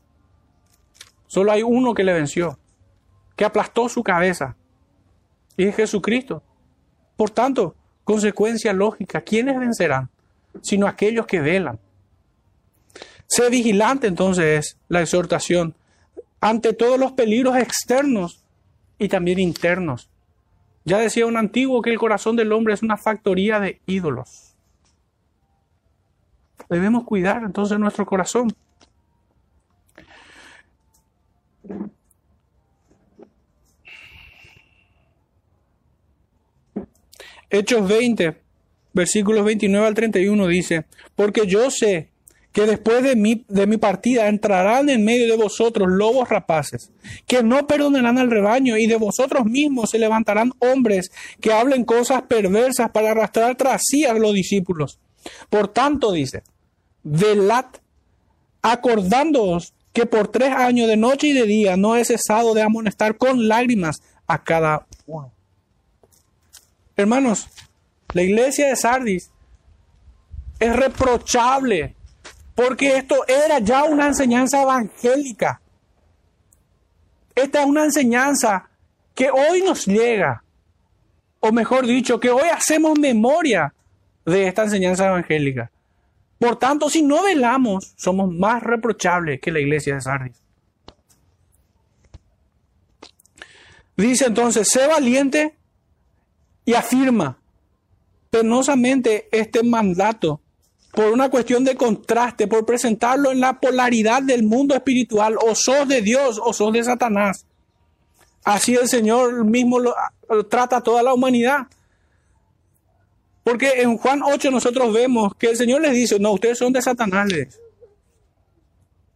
Solo hay uno que le venció, que aplastó su cabeza, y es Jesucristo. Por tanto, consecuencia lógica, ¿quiénes vencerán? Sino aquellos que velan. Sé vigilante entonces es la exhortación ante todos los peligros externos y también internos. Ya decía un antiguo que el corazón del hombre es una factoría de ídolos. Debemos cuidar entonces nuestro corazón. Hechos 20, versículos 29 al 31 dice, porque yo sé que después de mi, de mi partida entrarán en medio de vosotros lobos rapaces, que no perdonarán al rebaño, y de vosotros mismos se levantarán hombres que hablen cosas perversas para arrastrar tras sí a los discípulos. Por tanto, dice, velad, acordándoos que por tres años de noche y de día no he cesado de amonestar con lágrimas a cada uno. Hermanos, la iglesia de Sardis es reprochable, porque esto era ya una enseñanza evangélica. Esta es una enseñanza que hoy nos llega, o mejor dicho, que hoy hacemos memoria de esta enseñanza evangélica. Por tanto, si no velamos, somos más reprochables que la iglesia de Sardis. Dice entonces, sé valiente y afirma penosamente este mandato por una cuestión de contraste, por presentarlo en la polaridad del mundo espiritual, o sos de Dios o sos de Satanás. Así el Señor mismo lo, trata a toda la humanidad. Porque en Juan 8 nosotros vemos que el Señor les dice, no, ustedes son de Satanás.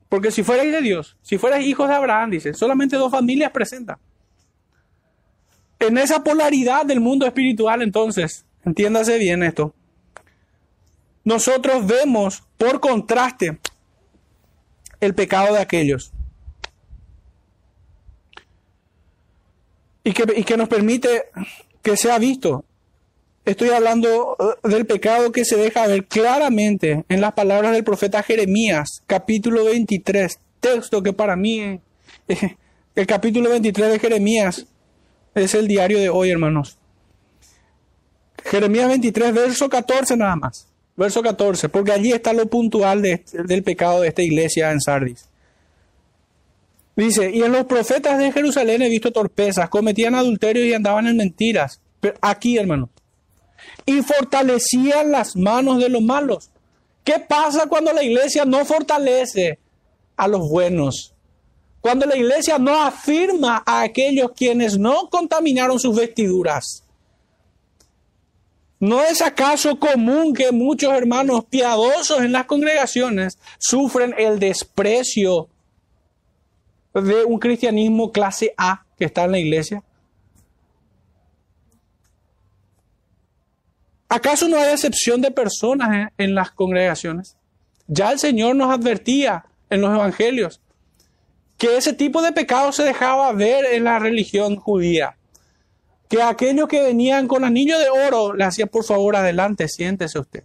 Porque si fuerais de Dios, si fuerais hijos de Abraham, dice, solamente dos familias presentan. En esa polaridad del mundo espiritual, entonces, entiéndase bien esto, nosotros vemos por contraste el pecado de aquellos. Y que, y que nos permite que sea visto. Estoy hablando eh, del pecado que se deja ver claramente en las palabras del profeta Jeremías, capítulo 23, texto que para mí, eh, el capítulo 23 de Jeremías es el diario de hoy, hermanos. Jeremías 23, verso 14 nada más. Verso 14, porque allí está lo puntual del pecado de esta iglesia en Sardis. Dice, y en los profetas de Jerusalén he visto torpezas, cometían adulterio y andaban en mentiras. Pero aquí, hermano. Y fortalecían las manos de los malos. ¿Qué pasa cuando la iglesia no fortalece a los buenos? Cuando la iglesia no afirma a aquellos quienes no contaminaron sus vestiduras. ¿No es acaso común que muchos hermanos piadosos en las congregaciones sufren el desprecio de un cristianismo clase A que está en la iglesia? ¿Acaso no hay excepción de personas en, las congregaciones? Ya el Señor nos advertía en los evangelios que ese tipo de pecado se dejaba ver en la religión judía que aquellos que venían con anillo de oro le hacían por favor adelante, siéntese usted.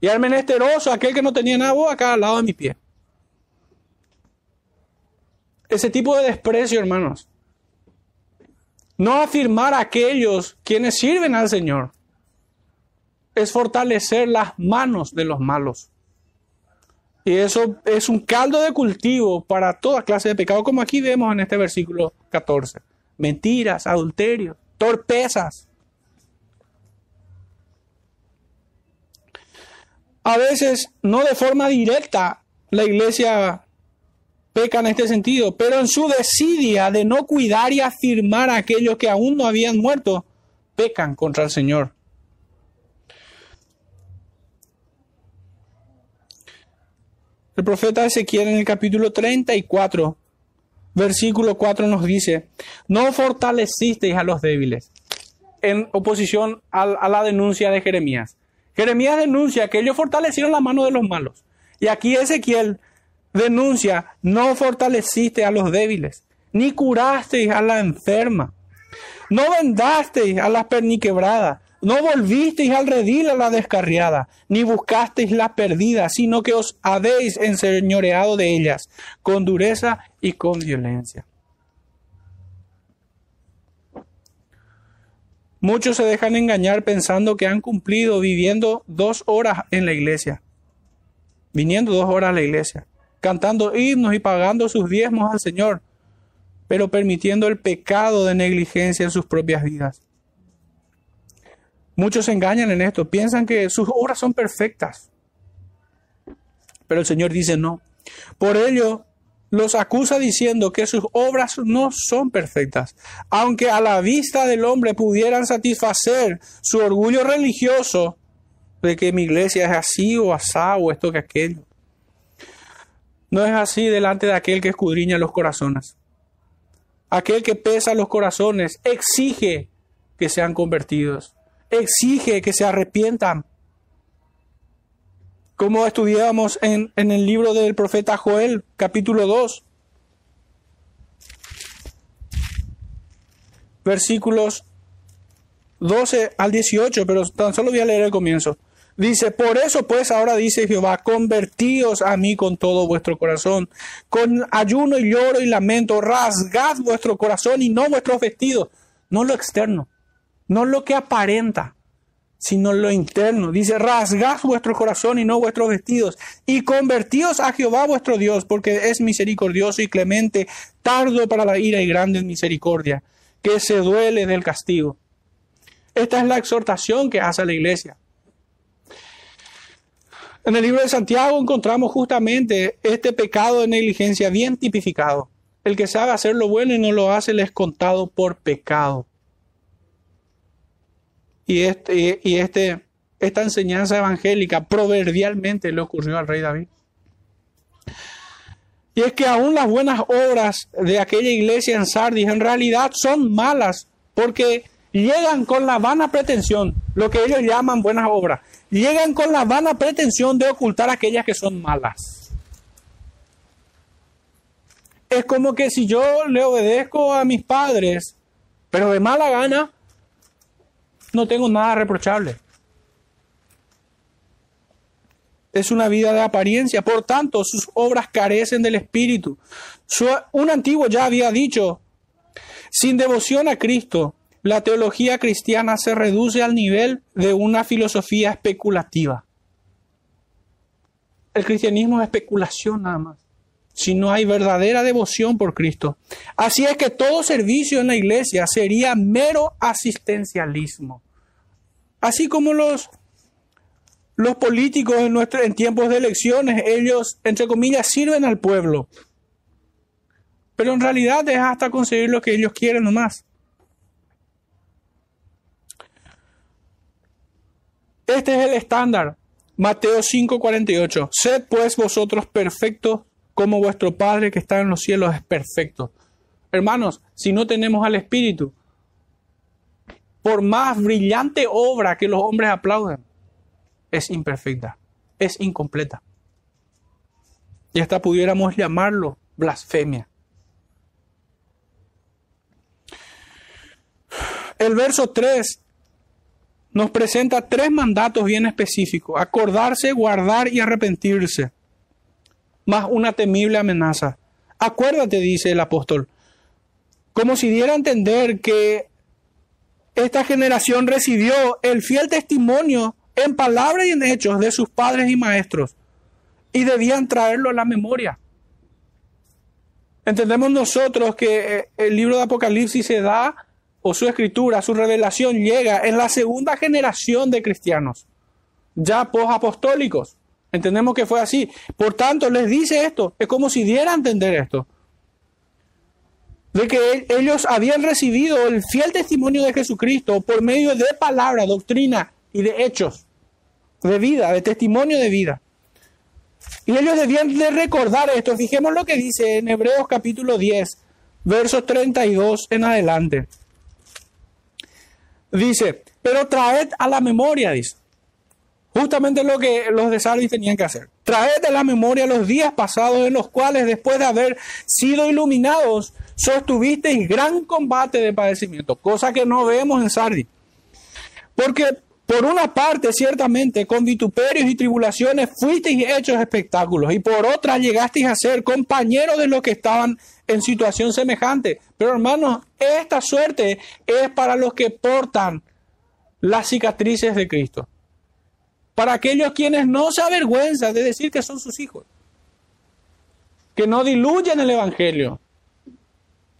Y al menesteroso, aquel que no tenía nada, vos acá al lado de mi pie. Ese tipo de desprecio, hermanos. No afirmar a aquellos quienes sirven al Señor. Es fortalecer las manos de los malos. Y eso es un caldo de cultivo para toda clase de pecado, como aquí vemos en este versículo 14. Mentiras, adulterios torpezas. A veces, no de forma directa, la iglesia peca en este sentido, pero en su desidia de no cuidar y afirmar a aquellos que aún no habían muerto, pecan contra el Señor. El profeta Ezequiel en el capítulo 34 versículo 4 nos dice, no fortalecisteis a los débiles, en oposición a, la denuncia de Jeremías. Jeremías denuncia que ellos fortalecieron la mano de los malos. Y aquí Ezequiel denuncia, no fortaleciste a los débiles, ni curasteis a la enferma, no vendasteis a las perniquebradas, no volvisteis al redil a la descarriada, ni buscasteis la perdida, sino que os habéis enseñoreado de ellas, con dureza y con violencia. Muchos se dejan engañar pensando que han cumplido viviendo dos horas en la iglesia, viniendo dos horas a la iglesia, cantando himnos y pagando sus diezmos al Señor, pero permitiendo el pecado de negligencia en sus propias vidas. Muchos se engañan en esto, piensan que sus obras son perfectas. Pero el Señor dice no. Por ello, los acusa diciendo que sus obras no son perfectas, aunque a la vista del hombre pudieran satisfacer su orgullo religioso de que mi iglesia es así o asá o esto que aquello. No es así delante de aquel que escudriña los corazones. Aquel que pesa los corazones exige que sean convertidos exige que se arrepientan. Como estudiábamos en, en el libro del profeta Joel, capítulo 2, versículos 12 al 18, pero tan solo voy a leer el comienzo. Dice, por eso pues ahora dice Jehová, convertíos a mí con todo vuestro corazón, con ayuno y lloro y lamento, rasgad vuestro corazón y no vuestros vestidos, no lo externo, no lo que aparenta, sino lo interno. Dice, rasgad vuestro corazón y no vuestros vestidos, y convertíos a Jehová vuestro Dios, porque es misericordioso y clemente, tardo para la ira y grande en misericordia, que se duele del castigo. Esta es la exhortación que hace la iglesia. En el libro de Santiago encontramos justamente este pecado de negligencia bien tipificado. El que sabe hacer lo bueno y no lo hace le es contado por pecado. Y, este, y este, esta enseñanza evangélica proverbialmente le ocurrió al rey David. Y es que aún las buenas obras de aquella iglesia en Sardis en realidad son malas porque llegan con la vana pretensión, lo que ellos llaman buenas obras llegan con la vana pretensión de ocultar aquellas que son malas. Es como que si yo le obedezco a mis padres, pero de mala gana, no tengo nada reprochable. Es una vida de apariencia, por tanto sus obras carecen del espíritu. un antiguo ya había dicho, sin devoción a Cristo, la teología cristiana se reduce al nivel de una filosofía especulativa. El cristianismo es especulación nada más, si no hay verdadera devoción por Cristo. Así es que todo servicio en la iglesia sería mero asistencialismo. Así como los, los políticos en, en tiempos de elecciones, ellos, entre comillas, sirven al pueblo. Pero en realidad es hasta conseguir lo que ellos quieren nomás. Este es el estándar. Mateo 5:48. Sed pues vosotros perfectos como vuestro Padre que está en los cielos es perfecto. Hermanos, si no tenemos al Espíritu, por más brillante obra que los hombres aplauden, es imperfecta, es incompleta. Y hasta pudiéramos llamarlo blasfemia. El verso 3 nos presenta tres mandatos bien específicos, acordarse, guardar y arrepentirse, más una temible amenaza. Acuérdate, dice el apóstol, como si diera a entender que esta generación recibió el fiel testimonio en palabras y en hechos de sus padres y maestros y debían traerlo a la memoria. Entendemos nosotros que el libro de Apocalipsis se da o su escritura, su revelación llega en la segunda generación de cristianos, ya posapostólicos. Entendemos que fue así. Por tanto, les dice esto, es como si diera a entender esto, de que ellos habían recibido el fiel testimonio de Jesucristo por medio de palabra, doctrina y de hechos, de vida, de testimonio de vida. Y ellos debían de recordar esto. Fijemos lo que dice en Hebreos capítulo 10, versos 32 en adelante. Dice, pero traed a la memoria, dice. Justamente lo que los de Sardis tenían que hacer. Traed a la memoria los días pasados en los cuales después de haber sido iluminados, sostuvisteis gran combate de padecimiento, cosa que no vemos en Sardis. Porque por una parte, ciertamente, con vituperios y tribulaciones fuisteis hechos espectáculos, y por otra llegasteis a ser compañeros de los que estaban en situación semejante. Pero hermanos, esta suerte es para los que portan las cicatrices de Cristo. Para aquellos quienes no se avergüenzan de decir que son sus hijos. Que no diluyen el Evangelio.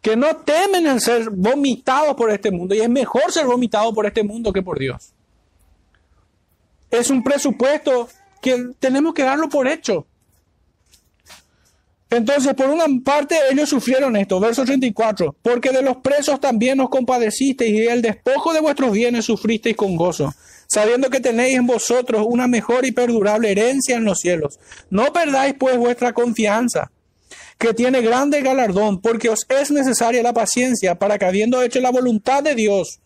Que no temen en ser vomitados por este mundo. Y es mejor ser vomitado por este mundo que por Dios. Es un presupuesto que tenemos que darlo por hecho. Entonces, por una parte, ellos sufrieron esto, verso 34, porque de los presos también os compadecisteis y del despojo de vuestros bienes sufristeis con gozo, sabiendo que tenéis en vosotros una mejor y perdurable herencia en los cielos. No perdáis pues vuestra confianza, que tiene grande galardón, porque os es necesaria la paciencia para que habiendo hecho la voluntad de Dios,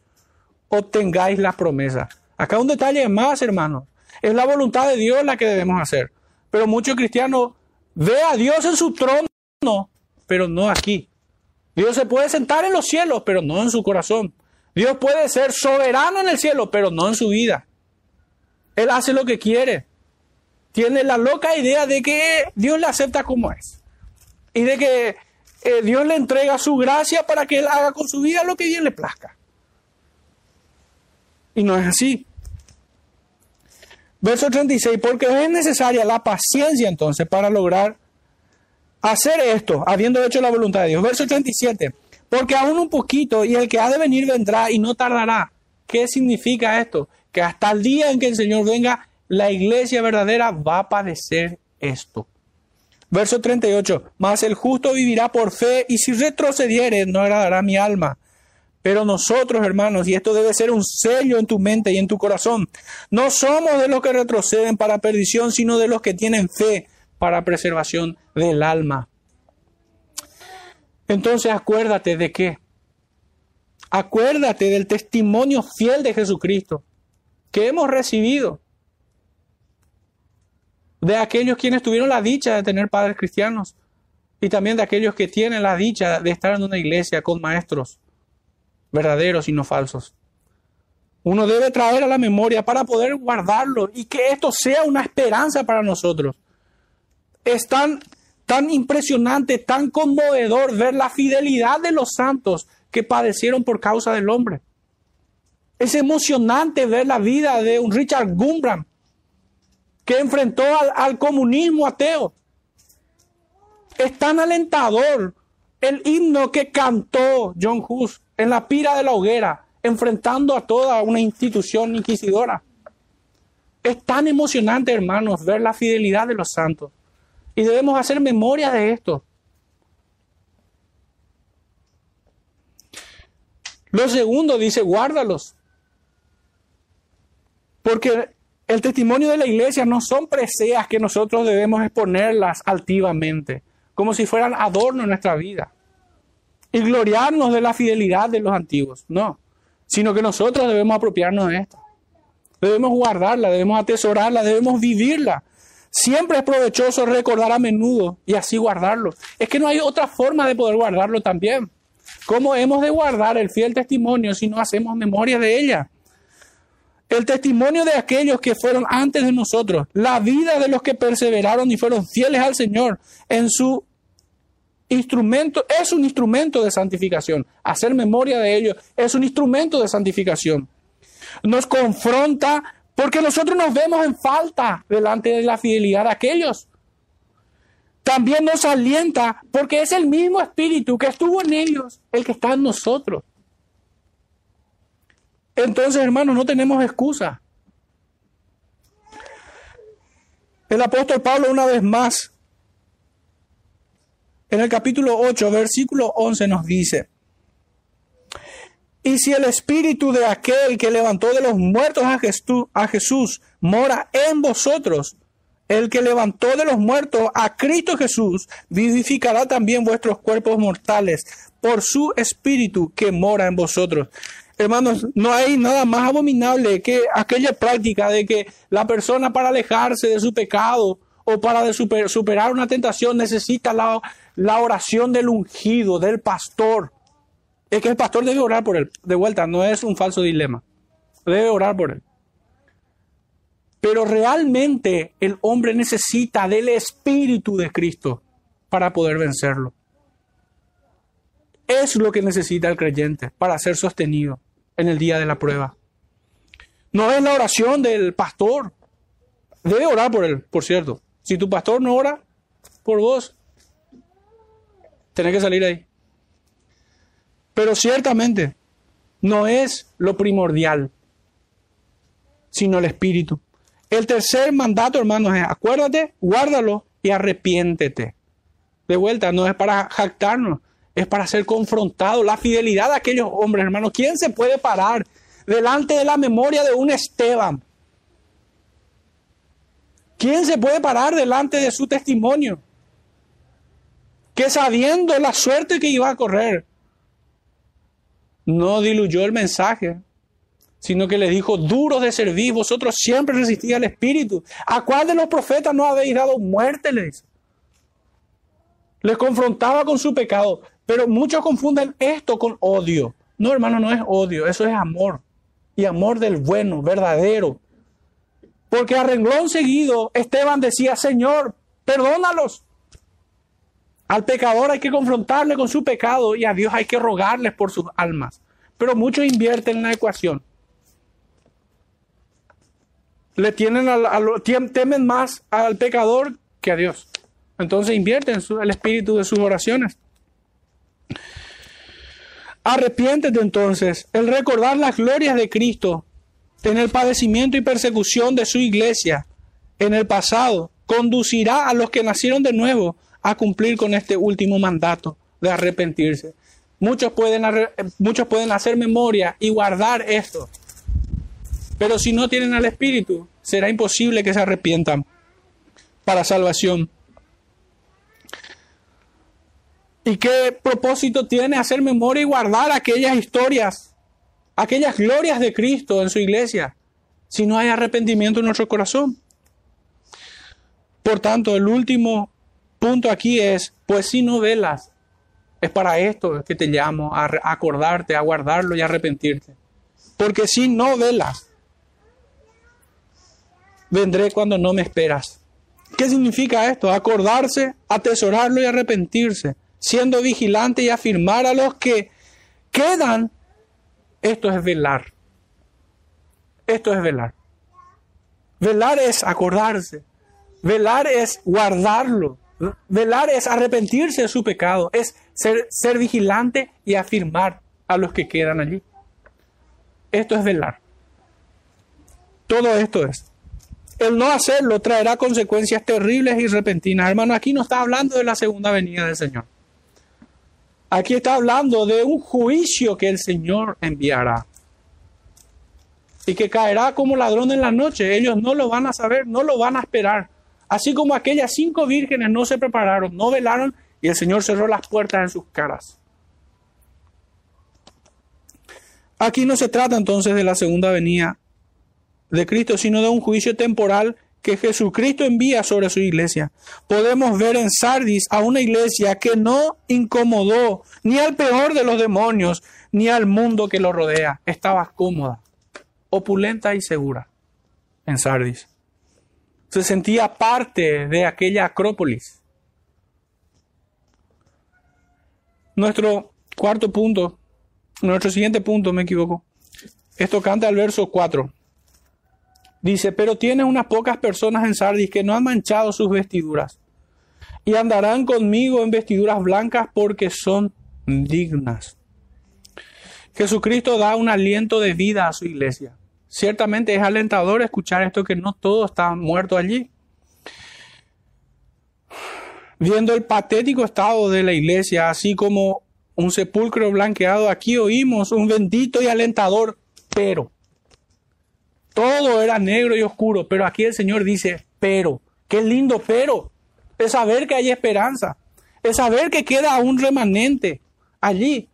obtengáis la promesa. Acá un detalle más, hermanos. Es la voluntad de Dios la que debemos hacer. Pero muchos cristianos Ve a Dios en su trono, pero no aquí. Dios se puede sentar en los cielos, pero no en su corazón. Dios puede ser soberano en el cielo, pero no en su vida. Él hace lo que quiere. Tiene la loca idea de que Dios le acepta como es. Y de que eh, Dios le entrega su gracia para que Él haga con su vida lo que bien le plazca. Y no es así. Verso 36, porque es necesaria la paciencia entonces para lograr hacer esto, habiendo hecho la voluntad de Dios. Verso 37, porque aún un poquito y el que ha de venir vendrá y no tardará. ¿Qué significa esto? Que hasta el día en que el Señor venga, la iglesia verdadera va a padecer esto. Verso 38, mas el justo vivirá por fe y si retrocediere no agradará mi alma. Pero nosotros, hermanos, y esto debe ser un sello en tu mente y en tu corazón, no somos de los que retroceden para perdición, sino de los que tienen fe para preservación del alma. Entonces acuérdate de qué. Acuérdate del testimonio fiel de Jesucristo que hemos recibido de aquellos quienes tuvieron la dicha de tener padres cristianos y también de aquellos que tienen la dicha de estar en una iglesia con maestros verdaderos y no falsos. Uno debe traer a la memoria para poder guardarlo y que esto sea una esperanza para nosotros. Es tan, impresionante, tan conmovedor ver la fidelidad de los santos que padecieron por causa del hombre. Es emocionante ver la vida de un Richard Gumbram que enfrentó al, comunismo ateo. Es tan alentador el himno que cantó John Hus en la pira de la hoguera, enfrentando a toda una institución inquisidora. Es tan emocionante, hermanos, ver la fidelidad de los santos. Y debemos hacer memoria de esto. Lo segundo dice, guárdalos. Porque el testimonio de la iglesia no son preseas que nosotros debemos exponerlas altivamente, como si fueran adorno en nuestra vida. Y gloriarnos de la fidelidad de los antiguos. No, sino que nosotros debemos apropiarnos de esto. Debemos guardarla, debemos atesorarla, debemos vivirla. Siempre es provechoso recordar a menudo y así guardarlo. Es que no hay otra forma de poder guardarlo también. ¿Cómo hemos de guardar el fiel testimonio si no hacemos memoria de ella? El testimonio de aquellos que fueron antes de nosotros, la vida de los que perseveraron y fueron fieles al Señor en su instrumento, es un instrumento de santificación. Hacer memoria de ello es un instrumento de santificación. Nos confronta porque nosotros nos vemos en falta delante de la fidelidad de aquellos. También nos alienta porque es el mismo espíritu que estuvo en ellos, el que está en nosotros. Entonces, hermanos, no tenemos excusa. El apóstol Pablo una vez más, en el capítulo 8, versículo 11 nos dice, y si el espíritu de aquel que levantó de los muertos a Jesús, mora en vosotros, el que levantó de los muertos a Cristo Jesús, vivificará también vuestros cuerpos mortales por su espíritu que mora en vosotros. Hermanos, no hay nada más abominable que aquella práctica de que la persona para alejarse de su pecado o para superar una tentación necesita la, la oración del ungido, del pastor es que el pastor debe orar por él. De vuelta, no es un falso dilema. Debe orar por él. Pero realmente el hombre necesita del Espíritu de Cristo para poder vencerlo. Es lo que necesita el creyente para ser sostenido en el día de la prueba. No es la oración del pastor. Debe orar por él, por cierto. Si tu pastor no ora por vos, tenés que salir ahí. Pero ciertamente no es lo primordial, sino el espíritu. El tercer mandato, hermanos, es acuérdate, guárdalo y arrepiéntete. De vuelta, no es para jactarnos, es para ser confrontado. La fidelidad de aquellos hombres, hermanos. ¿Quién se puede parar delante de la memoria de un Esteban? ¿Quién se puede parar delante de su testimonio? Que sabiendo la suerte que iba a correr, no diluyó el mensaje, sino que le dijo, duros de servir, vosotros siempre resistís al Espíritu. ¿A cuál de los profetas no habéis dado muerte? Les, les confrontaba con su pecado, pero muchos confunden esto con odio. No, hermano, no es odio, eso es amor. Y amor del bueno, verdadero. Porque a renglón seguido Esteban decía, Señor, perdónalos. Al pecador hay que confrontarle con su pecado y a Dios hay que rogarles por sus almas. Pero muchos invierten en la ecuación. Le tienen temen más al pecador que a Dios. Entonces invierten el espíritu de sus oraciones. Arrepiéntete entonces. El recordar las glorias de Cristo en el padecimiento y persecución de su iglesia en el pasado conducirá a los que nacieron de nuevo a cumplir con este último mandato de arrepentirse. Muchos pueden, muchos pueden hacer memoria y guardar esto, pero si no tienen al Espíritu, será imposible que se arrepientan para salvación. ¿Y qué propósito tiene hacer memoria y guardar aquellas historias, aquellas glorias de Cristo en su iglesia, si no hay arrepentimiento en nuestro corazón? Por tanto, el último punto aquí es, pues si no velas, es para esto que te llamo, a acordarte, a guardarlo y a arrepentirte. Porque si no velas, vendré cuando no me esperas. ¿Qué significa esto? Acordarse, atesorarlo y arrepentirse, siendo vigilante y afirmar a los que quedan. Esto es velar. Esto es velar. Velar es acordarse. Velar es guardarlo. Velar es arrepentirse de su pecado, es ser, ser vigilante y afirmar a los que quedan allí. Esto es velar. Todo esto es. El no hacerlo traerá consecuencias terribles y repentinas. Hermano, aquí no está hablando de la segunda venida del Señor. Aquí está hablando de un juicio que el Señor enviará. Y que caerá como ladrón en la noche. Ellos no lo van a saber, no lo van a esperar. Así como aquellas cinco vírgenes no se prepararon, no velaron y el Señor cerró las puertas en sus caras. Aquí no se trata entonces de la segunda venida de Cristo, sino de un juicio temporal que Jesucristo envía sobre su iglesia. Podemos ver en Sardis a una iglesia que no incomodó ni al peor de los demonios, ni al mundo que lo rodea. Estaba cómoda, opulenta y segura en Sardis se sentía parte de aquella acrópolis. Nuestro cuarto punto, nuestro siguiente punto, me equivoco. Esto canta el verso 4. Dice, pero tiene unas pocas personas en Sardis que no han manchado sus vestiduras y andarán conmigo en vestiduras blancas porque son dignas. Jesucristo da un aliento de vida a su iglesia. Ciertamente es alentador escuchar esto que no todo está muerto allí. Viendo el patético estado de la iglesia, así como un sepulcro blanqueado, aquí oímos un bendito y alentador pero. Todo era negro y oscuro, pero aquí el Señor dice pero. Qué lindo pero. Es saber que hay esperanza. Es saber que queda un remanente allí.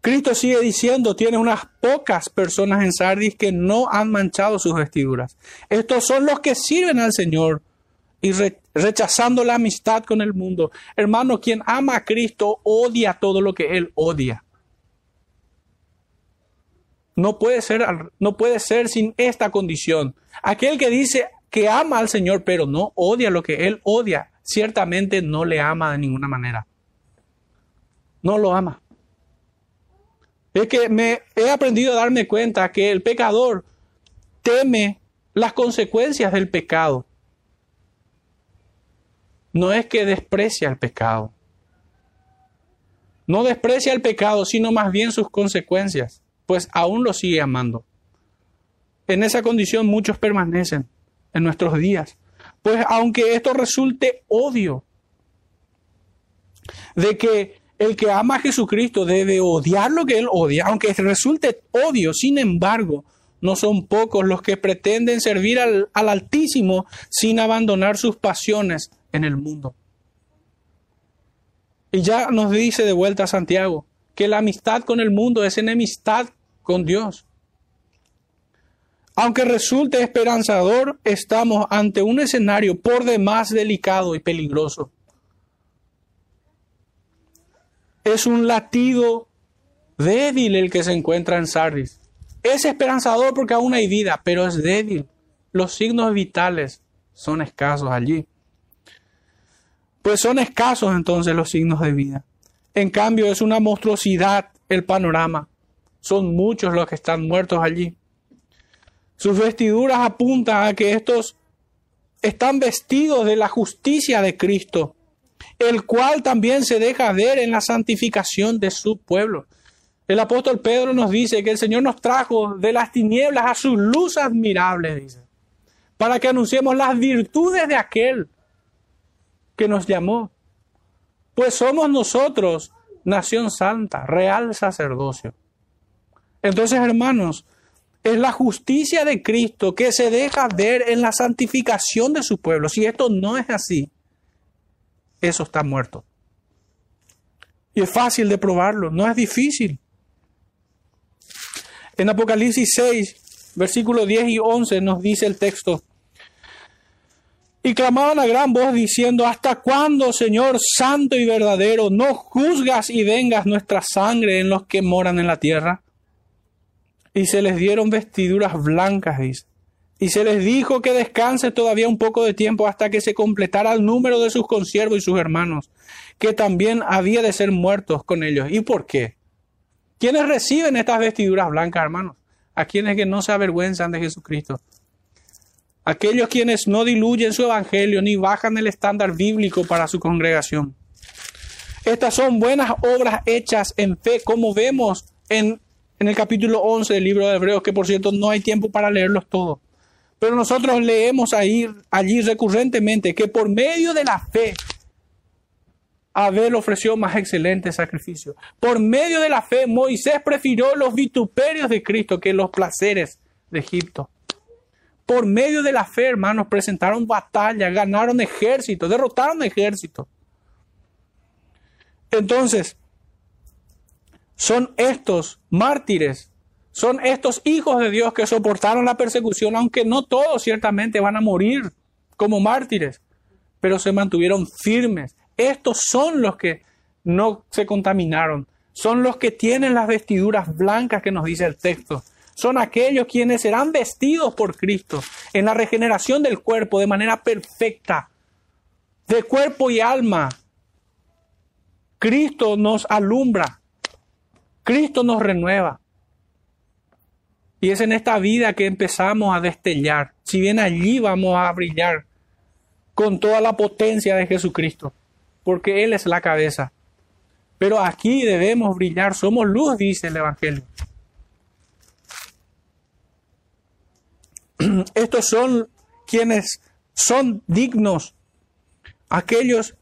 Cristo sigue diciendo, tiene unas pocas personas en Sardis que no han manchado sus vestiduras. Estos son los que sirven al Señor y rechazando la amistad con el mundo. Hermano, quien ama a Cristo odia todo lo que Él odia. No puede ser, no puede ser sin esta condición. Aquel que dice que ama al Señor, pero no odia lo que Él odia, ciertamente no le ama de ninguna manera. No lo ama. Es que me he aprendido a darme cuenta que el pecador teme las consecuencias del pecado. No es que desprecia el pecado. No desprecia el pecado, sino más bien sus consecuencias, pues aún lo sigue amando. En esa condición muchos permanecen en nuestros días, pues aunque esto resulte odio, de que el que ama a Jesucristo debe odiar lo que él odia, aunque resulte odio, sin embargo, no son pocos los que pretenden servir al, Altísimo sin abandonar sus pasiones en el mundo. Y ya nos dice de vuelta Santiago que la amistad con el mundo es enemistad con Dios. Aunque resulte esperanzador, estamos ante un escenario por demás delicado y peligroso es un latido débil el que se encuentra en Sardis. Es esperanzador porque aún hay vida, pero es débil. Los signos vitales son escasos allí. Pues son escasos entonces los signos de vida. En cambio, es una monstruosidad el panorama. Son muchos los que están muertos allí. Sus vestiduras apuntan a que estos están vestidos de la justicia de Cristo, el cual también se deja ver en la santificación de su pueblo. El apóstol Pedro nos dice que el Señor nos trajo de las tinieblas a su luz admirable, dice, para que anunciemos las virtudes de aquel que nos llamó. Pues somos nosotros nación santa, real sacerdocio. Entonces, hermanos, es la justicia de Cristo que se deja ver en la santificación de su pueblo. Si esto no es así, eso está muerto. Y es fácil de probarlo, no es difícil. En Apocalipsis 6, versículos 10 y 11 nos dice el texto, y clamaban a gran voz diciendo, ¿hasta cuándo, Señor santo y verdadero, no juzgas y vengas nuestra sangre en los que moran en la tierra? Y se les dieron vestiduras blancas, dice. Y se les dijo que descanse todavía un poco de tiempo hasta que se completara el número de sus consiervos y sus hermanos, que también había de ser muertos con ellos. ¿Y por qué? ¿Quiénes reciben estas vestiduras blancas, hermanos? A quienes que no se avergüenzan de Jesucristo. Aquellos quienes no diluyen su evangelio ni bajan el estándar bíblico para su congregación. Estas son buenas obras hechas en fe, como vemos en, en el capítulo 11 del libro de Hebreos, que por cierto no hay tiempo para leerlos todos. Pero nosotros leemos allí recurrentemente que por medio de la fe Abel ofreció más excelente sacrificio. Por medio de la fe, Moisés prefirió los vituperios de Cristo que los placeres de Egipto. Por medio de la fe, hermanos, presentaron batalla, ganaron ejército, derrotaron ejército. Entonces, son estos mártires, son estos hijos de Dios que soportaron la persecución, aunque no todos ciertamente van a morir como mártires, pero se mantuvieron firmes, estos son los que no se contaminaron, son los que tienen las vestiduras blancas que nos dice el texto. Son aquellos quienes serán vestidos por Cristo en la regeneración del cuerpo de manera perfecta, de cuerpo y alma. Cristo nos alumbra, Cristo nos renueva. Y es en esta vida que empezamos a destellar, si bien allí vamos a brillar con toda la potencia de Jesucristo porque Él es la cabeza. Pero aquí debemos brillar, somos luz, dice el Evangelio. Estos son quienes son dignos, aquellos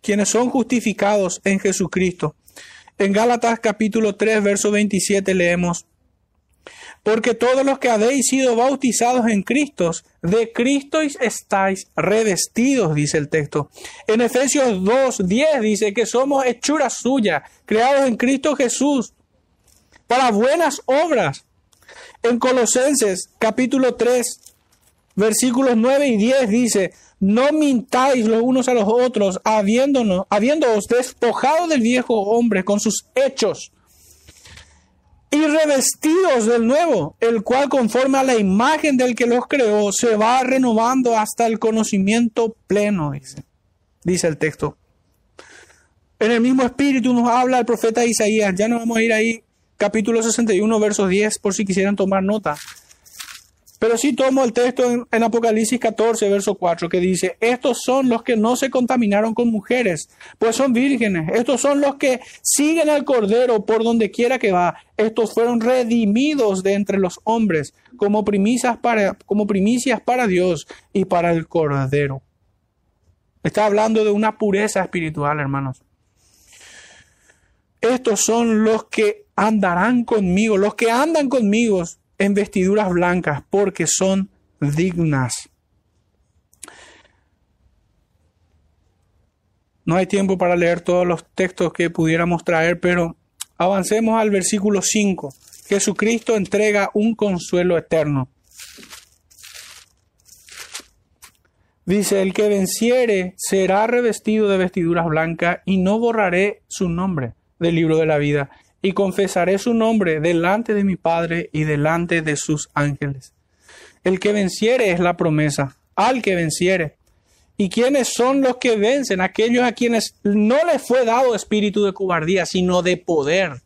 quienes son justificados en Jesucristo. En Gálatas capítulo 3, verso 27 leemos, porque todos los que habéis sido bautizados en Cristo, de Cristo estáis revestidos, dice el texto. En Efesios 2, 10 dice que somos hechuras suyas, creados en Cristo Jesús, para buenas obras. En Colosenses capítulo 3, versículos 9 y 10 dice, no mintáis los unos a los otros, habiéndonos, habiéndoos despojado del viejo hombre con sus hechos y revestidos del nuevo, el cual conforme a la imagen del que los creó, se va renovando hasta el conocimiento pleno, dice, dice el texto. En el mismo espíritu nos habla el profeta Isaías, ya no vamos a ir ahí, capítulo 61, versos 10, por si quisieran tomar nota. Pero sí tomo el texto en, Apocalipsis 14, verso 4, que dice, estos son los que no se contaminaron con mujeres, pues son vírgenes. Estos son los que siguen al Cordero por donde quiera que va. Estos fueron redimidos de entre los hombres como primicias para, como primicias para Dios y para el Cordero. Está hablando de una pureza espiritual, hermanos. Estos son los que andarán conmigo, los que andan conmigo en vestiduras blancas porque son dignas. No hay tiempo para leer todos los textos que pudiéramos traer, pero avancemos al versículo 5. Jesucristo entrega un consuelo eterno. Dice, el que venciere será revestido de vestiduras blancas y no borraré su nombre del libro de la vida y confesaré su nombre delante de mi Padre y delante de sus ángeles. El que venciere es la promesa, al que venciere. ¿Y quiénes son los que vencen? Aquellos a quienes no les fue dado espíritu de cobardía, sino de poder.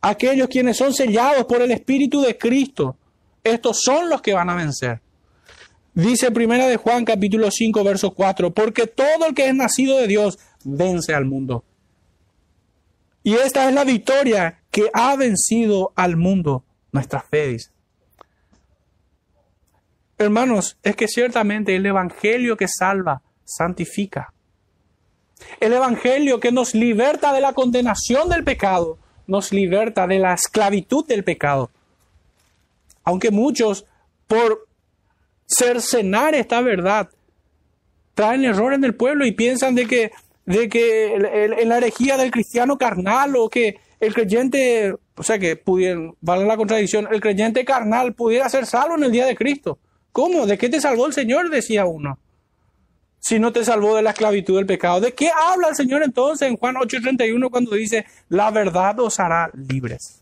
Aquellos quienes son sellados por el espíritu de Cristo. Estos son los que van a vencer. Dice primera de Juan capítulo 5 verso 4, porque todo el que es nacido de Dios vence al mundo. Y esta es la victoria que ha vencido al mundo, nuestra fe. Hermanos, es que ciertamente el Evangelio que salva, santifica. El Evangelio que nos liberta de la condenación del pecado, nos liberta de la esclavitud del pecado. Aunque muchos, por cercenar esta verdad, traen error en el pueblo y piensan de que de que en la herejía del cristiano carnal o que el creyente, o sea que pudiera, vale la contradicción, el creyente carnal pudiera ser salvo en el día de Cristo. ¿Cómo? ¿De qué te salvó el Señor? Decía uno. Si no te salvó de la esclavitud del pecado. ¿De qué habla el Señor entonces en Juan 8:31 cuando dice, la verdad os hará libres?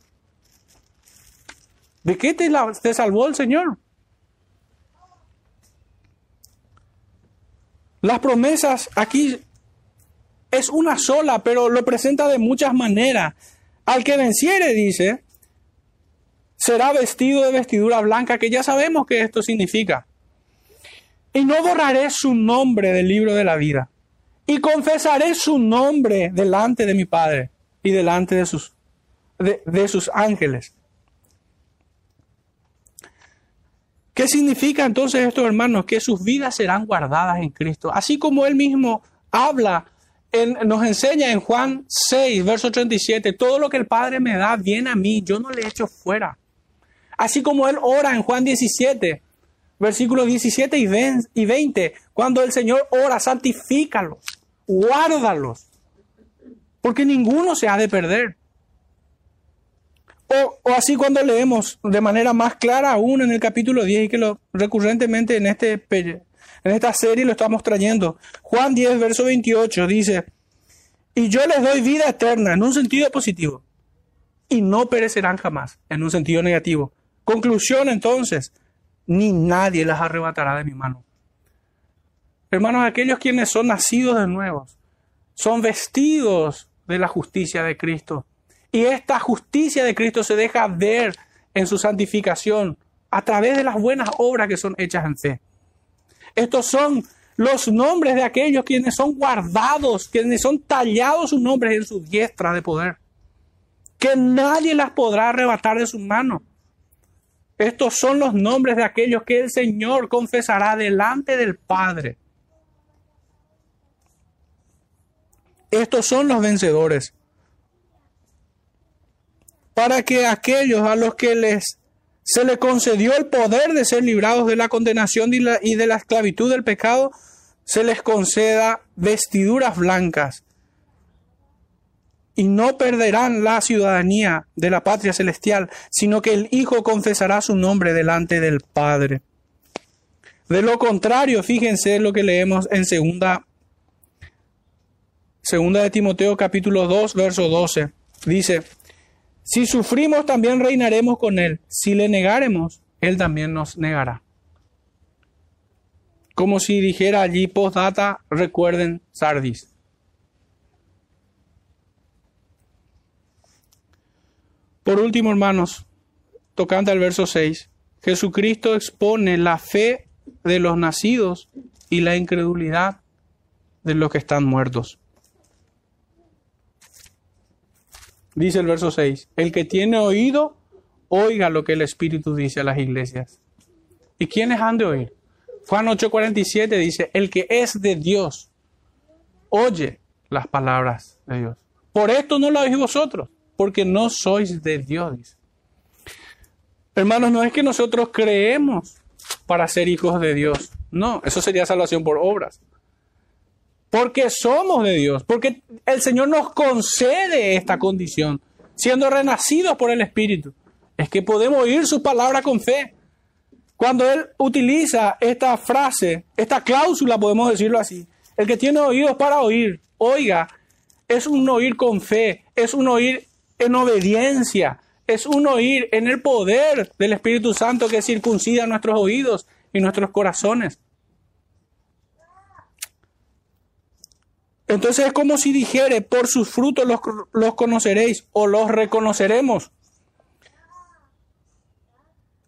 ¿De qué te, te salvó el Señor? Las promesas aquí es una sola, pero lo presenta de muchas maneras. Al que venciere, dice, será vestido de vestidura blanca, que ya sabemos que esto significa. Y no borraré su nombre del libro de la vida. Y confesaré su nombre delante de mi Padre y delante de sus, de, de sus ángeles. ¿Qué significa entonces esto, hermanos? Que sus vidas serán guardadas en Cristo. Así como Él mismo habla nos enseña en Juan 6, verso 37, todo lo que el Padre me da viene a mí, yo no le echo fuera. Así como Él ora en Juan 17, versículos 17 y 20, cuando el Señor ora, santifícalos, guárdalos, porque ninguno se ha de perder. O, o, así cuando leemos de manera más clara aún en el capítulo 10 y que lo recurrentemente en este en esta serie lo estamos trayendo. Juan 10, verso 28 dice, y yo les doy vida eterna en un sentido positivo y no perecerán jamás en un sentido negativo. Conclusión entonces, ni nadie las arrebatará de mi mano. Hermanos, aquellos quienes son nacidos de nuevo, son vestidos de la justicia de Cristo. Y esta justicia de Cristo se deja ver en su santificación a través de las buenas obras que son hechas en fe. Estos son los nombres de aquellos quienes son guardados, quienes son tallados sus nombres en su diestra de poder. Que nadie las podrá arrebatar de sus manos. Estos son los nombres de aquellos que el Señor confesará delante del Padre. Estos son los vencedores. Para que aquellos a los que les se le concedió el poder de ser librados de la condenación y, de la esclavitud del pecado, se les conceda vestiduras blancas y no perderán la ciudadanía de la patria celestial, sino que el Hijo confesará su nombre delante del Padre. De lo contrario, fíjense lo que leemos en segunda, segunda de Timoteo capítulo 2, verso 12. Dice, si sufrimos, también reinaremos con Él. Si le negaremos, Él también nos negará. Como si dijera allí postdata, recuerden Sardis. Por último, hermanos, tocante al verso 6, Jesucristo expone la fe de los nacidos y la incredulidad de los que están muertos. Dice el verso 6, el que tiene oído, oiga lo que el Espíritu dice a las iglesias. ¿Y quiénes han de oír? Juan 8:47 dice, el que es de Dios, oye las palabras de Dios. Por esto no lo oís vosotros, porque no sois de Dios. Hermanos, no es que nosotros creemos para ser hijos de Dios. No, eso sería salvación por obras porque somos de Dios, porque el Señor nos concede esta condición, siendo renacidos por el Espíritu. Es que podemos oír su palabra con fe. Cuando Él utiliza esta frase, esta cláusula, podemos decirlo así, el que tiene oídos para oír, oiga, es un oír con fe, es un oír en obediencia, es un oír en el poder del Espíritu Santo que circuncida nuestros oídos y nuestros corazones. Entonces es como si dijere, por sus frutos los, conoceréis o los reconoceremos.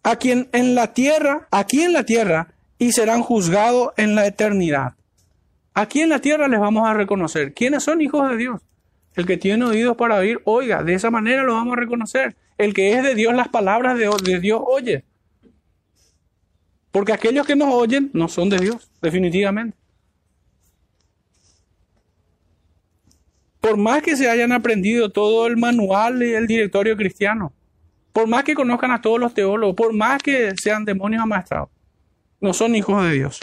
A quien en la tierra, aquí en la tierra, y serán juzgados en la eternidad. Aquí en la tierra les vamos a reconocer. ¿Quiénes son hijos de Dios? El que tiene oídos para oír, oiga, de esa manera lo vamos a reconocer. El que es de Dios, las palabras de, de Dios oye. Porque aquellos que nos oyen no son de Dios, definitivamente. Por más que se hayan aprendido todo el manual y el directorio cristiano, por más que conozcan a todos los teólogos, por más que sean demonios amaestrados, no son hijos de Dios.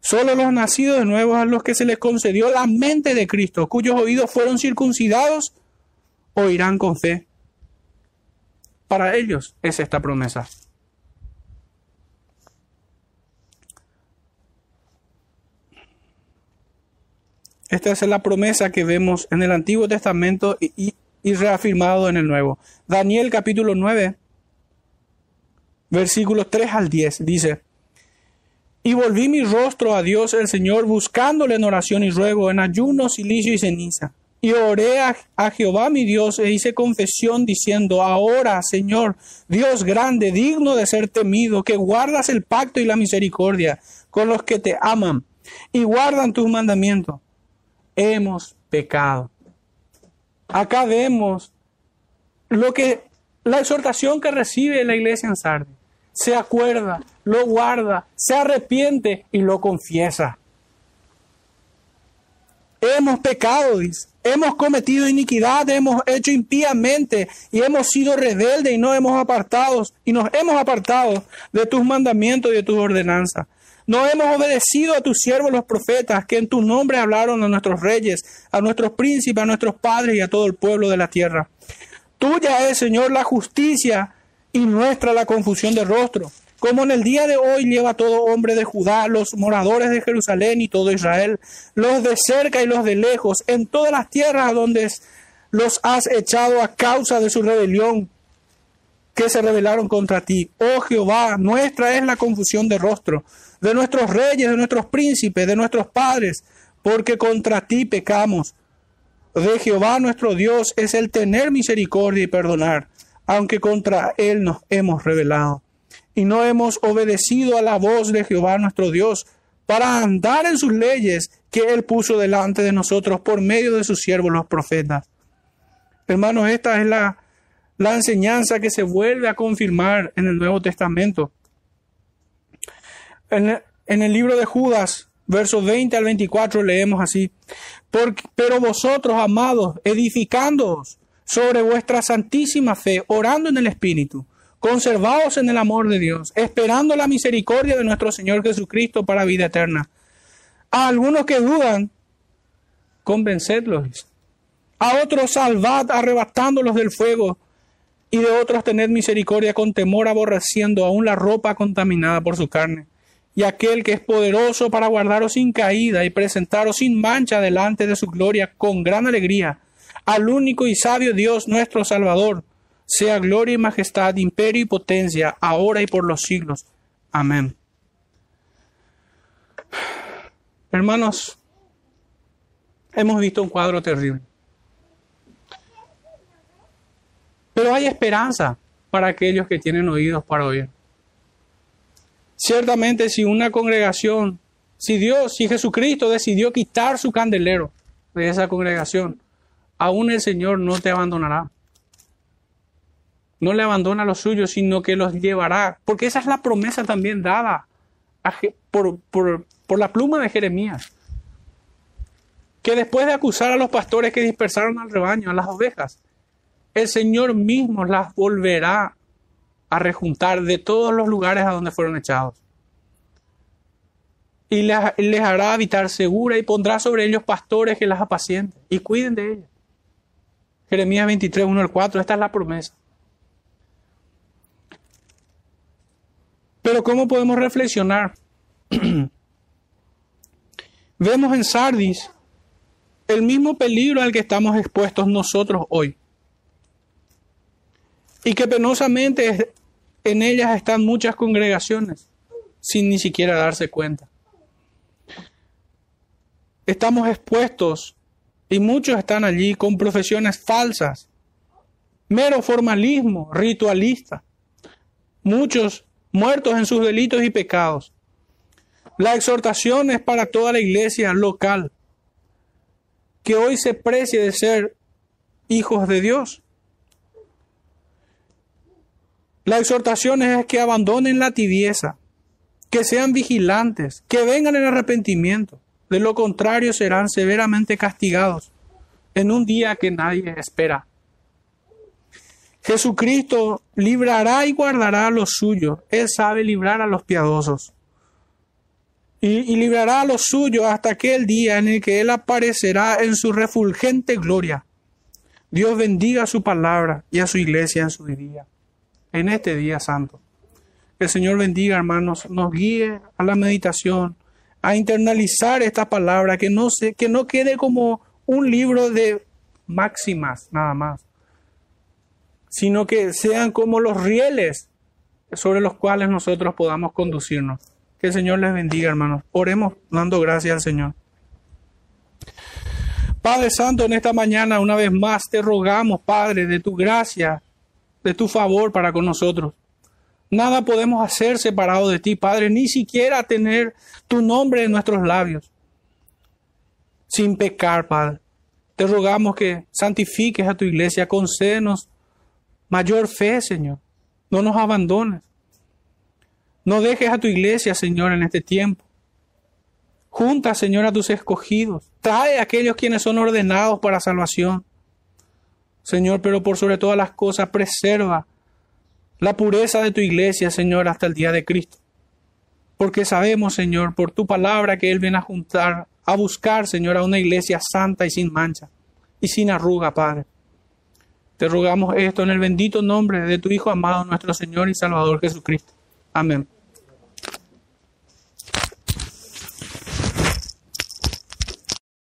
Solo los nacidos de nuevo a los que se les concedió la mente de Cristo, cuyos oídos fueron circuncidados, oirán con fe. Para ellos es esta promesa. Esta es la promesa que vemos en el Antiguo Testamento y, reafirmado en el Nuevo. Daniel capítulo 9, versículos 3 al 10 dice, y volví mi rostro a Dios el Señor, buscándole en oración y ruego, en ayuno, silicio y ceniza. Y oré a, a, Jehová mi Dios e hice confesión diciendo, ahora, Señor, Dios grande, digno de ser temido, que guardas el pacto y la misericordia con los que te aman y guardan tus mandamientos. Hemos pecado. Acá vemos lo que la exhortación que recibe la iglesia en Sardes se acuerda, lo guarda, se arrepiente y lo confiesa. Hemos pecado, dice. Hemos cometido iniquidad, hemos hecho impíamente y hemos sido rebeldes y no hemos apartado y nos hemos apartado de tus mandamientos y de tus ordenanzas. No hemos obedecido a tus siervos los profetas que en tu nombre hablaron a nuestros reyes, a nuestros príncipes, a nuestros padres y a todo el pueblo de la tierra. Tuya es, Señor, la justicia y nuestra la confusión de rostro, como en el día de hoy lleva todo hombre de Judá, los moradores de Jerusalén y todo Israel, los de cerca y los de lejos, en todas las tierras donde los has echado a causa de su rebelión, que se rebelaron contra ti. Oh Jehová, nuestra es la confusión de rostro, de nuestros reyes, de nuestros príncipes, de nuestros padres, porque contra ti pecamos. De Jehová nuestro Dios es el tener misericordia y perdonar aunque contra Él nos hemos rebelado y no hemos obedecido a la voz de Jehová nuestro Dios para andar en sus leyes que Él puso delante de nosotros por medio de sus siervos los profetas. Hermanos, esta es la, la enseñanza que se vuelve a confirmar en el Nuevo Testamento. En el, libro de Judas, versos 20 al 24, leemos así, pero vosotros, amados, edificándoos sobre vuestra santísima fe, orando en el Espíritu, conservados en el amor de Dios, esperando la misericordia de nuestro Señor Jesucristo para vida eterna. A algunos que dudan, convencedlos. A otros salvad arrebatándolos del fuego, y de otros tened misericordia con temor aborreciendo aún la ropa contaminada por su carne. Y aquel que es poderoso para guardaros sin caída y presentaros sin mancha delante de su gloria con gran alegría al único y sabio Dios nuestro Salvador, sea gloria y majestad, imperio y potencia, ahora y por los siglos. Amén. Hermanos, hemos visto un cuadro terrible. Pero hay esperanza para aquellos que tienen oídos para oír. Ciertamente si una congregación, si Dios, si Jesucristo decidió quitar su candelero de esa congregación, aún el Señor no te abandonará. No le abandona a los suyos, sino que los llevará. Porque esa es la promesa también dada por, por la pluma de Jeremías. Que después de acusar a los pastores que dispersaron al rebaño, a las ovejas, el Señor mismo las volverá a rejuntar de todos los lugares a donde fueron echados. Y les, hará habitar segura y pondrá sobre ellos pastores que las apacienten y cuiden de ellas. Jeremías 23, 1 al 4, esta es la promesa. Pero ¿cómo podemos reflexionar? Vemos en Sardis el mismo peligro al que estamos expuestos nosotros hoy. y que penosamente en ellas están muchas congregaciones sin ni siquiera darse cuenta. Estamos expuestos y muchos están allí con profesiones falsas, mero formalismo, ritualista, muchos muertos en sus delitos y pecados. La exhortación es para toda la iglesia local, que hoy se precie de ser hijos de Dios. La exhortación es que abandonen la tibieza, que sean vigilantes, que vengan en arrepentimiento. De lo contrario serán severamente castigados en un día que nadie espera. Jesucristo librará y guardará a los suyos. Él sabe librar a los piadosos. Y, y, librará a los suyos hasta aquel día en el que Él aparecerá en su refulgente gloria. Dios bendiga su palabra y a su iglesia en su día en este día santo. Que el Señor bendiga, hermanos, nos guíe a la meditación, a internalizar esta palabra, que no, se, que no quede como un libro de máximas nada más, sino que sean como los rieles sobre los cuales nosotros podamos conducirnos. Que el Señor les bendiga, hermanos. Oremos dando gracias al Señor. Padre Santo, en esta mañana una vez más te rogamos, Padre, de tu gracia, de tu favor para con nosotros. Nada podemos hacer separado de ti, Padre, ni siquiera tener tu nombre en nuestros labios. Sin pecar, Padre. Te rogamos que santifiques a tu iglesia, concédenos mayor fe, Señor. No nos abandones. No dejes a tu iglesia, Señor, en este tiempo. Junta, Señor, a tus escogidos. Trae a aquellos quienes son ordenados para salvación. Señor, pero por sobre todas las cosas, preserva la pureza de tu iglesia, Señor, hasta el día de Cristo. Porque sabemos, Señor, por tu palabra que Él viene a juntar, a buscar, Señor, a una iglesia santa y sin mancha y sin arruga, Padre. Te rogamos esto en el bendito nombre de tu Hijo amado, nuestro Señor y Salvador Jesucristo. Amén.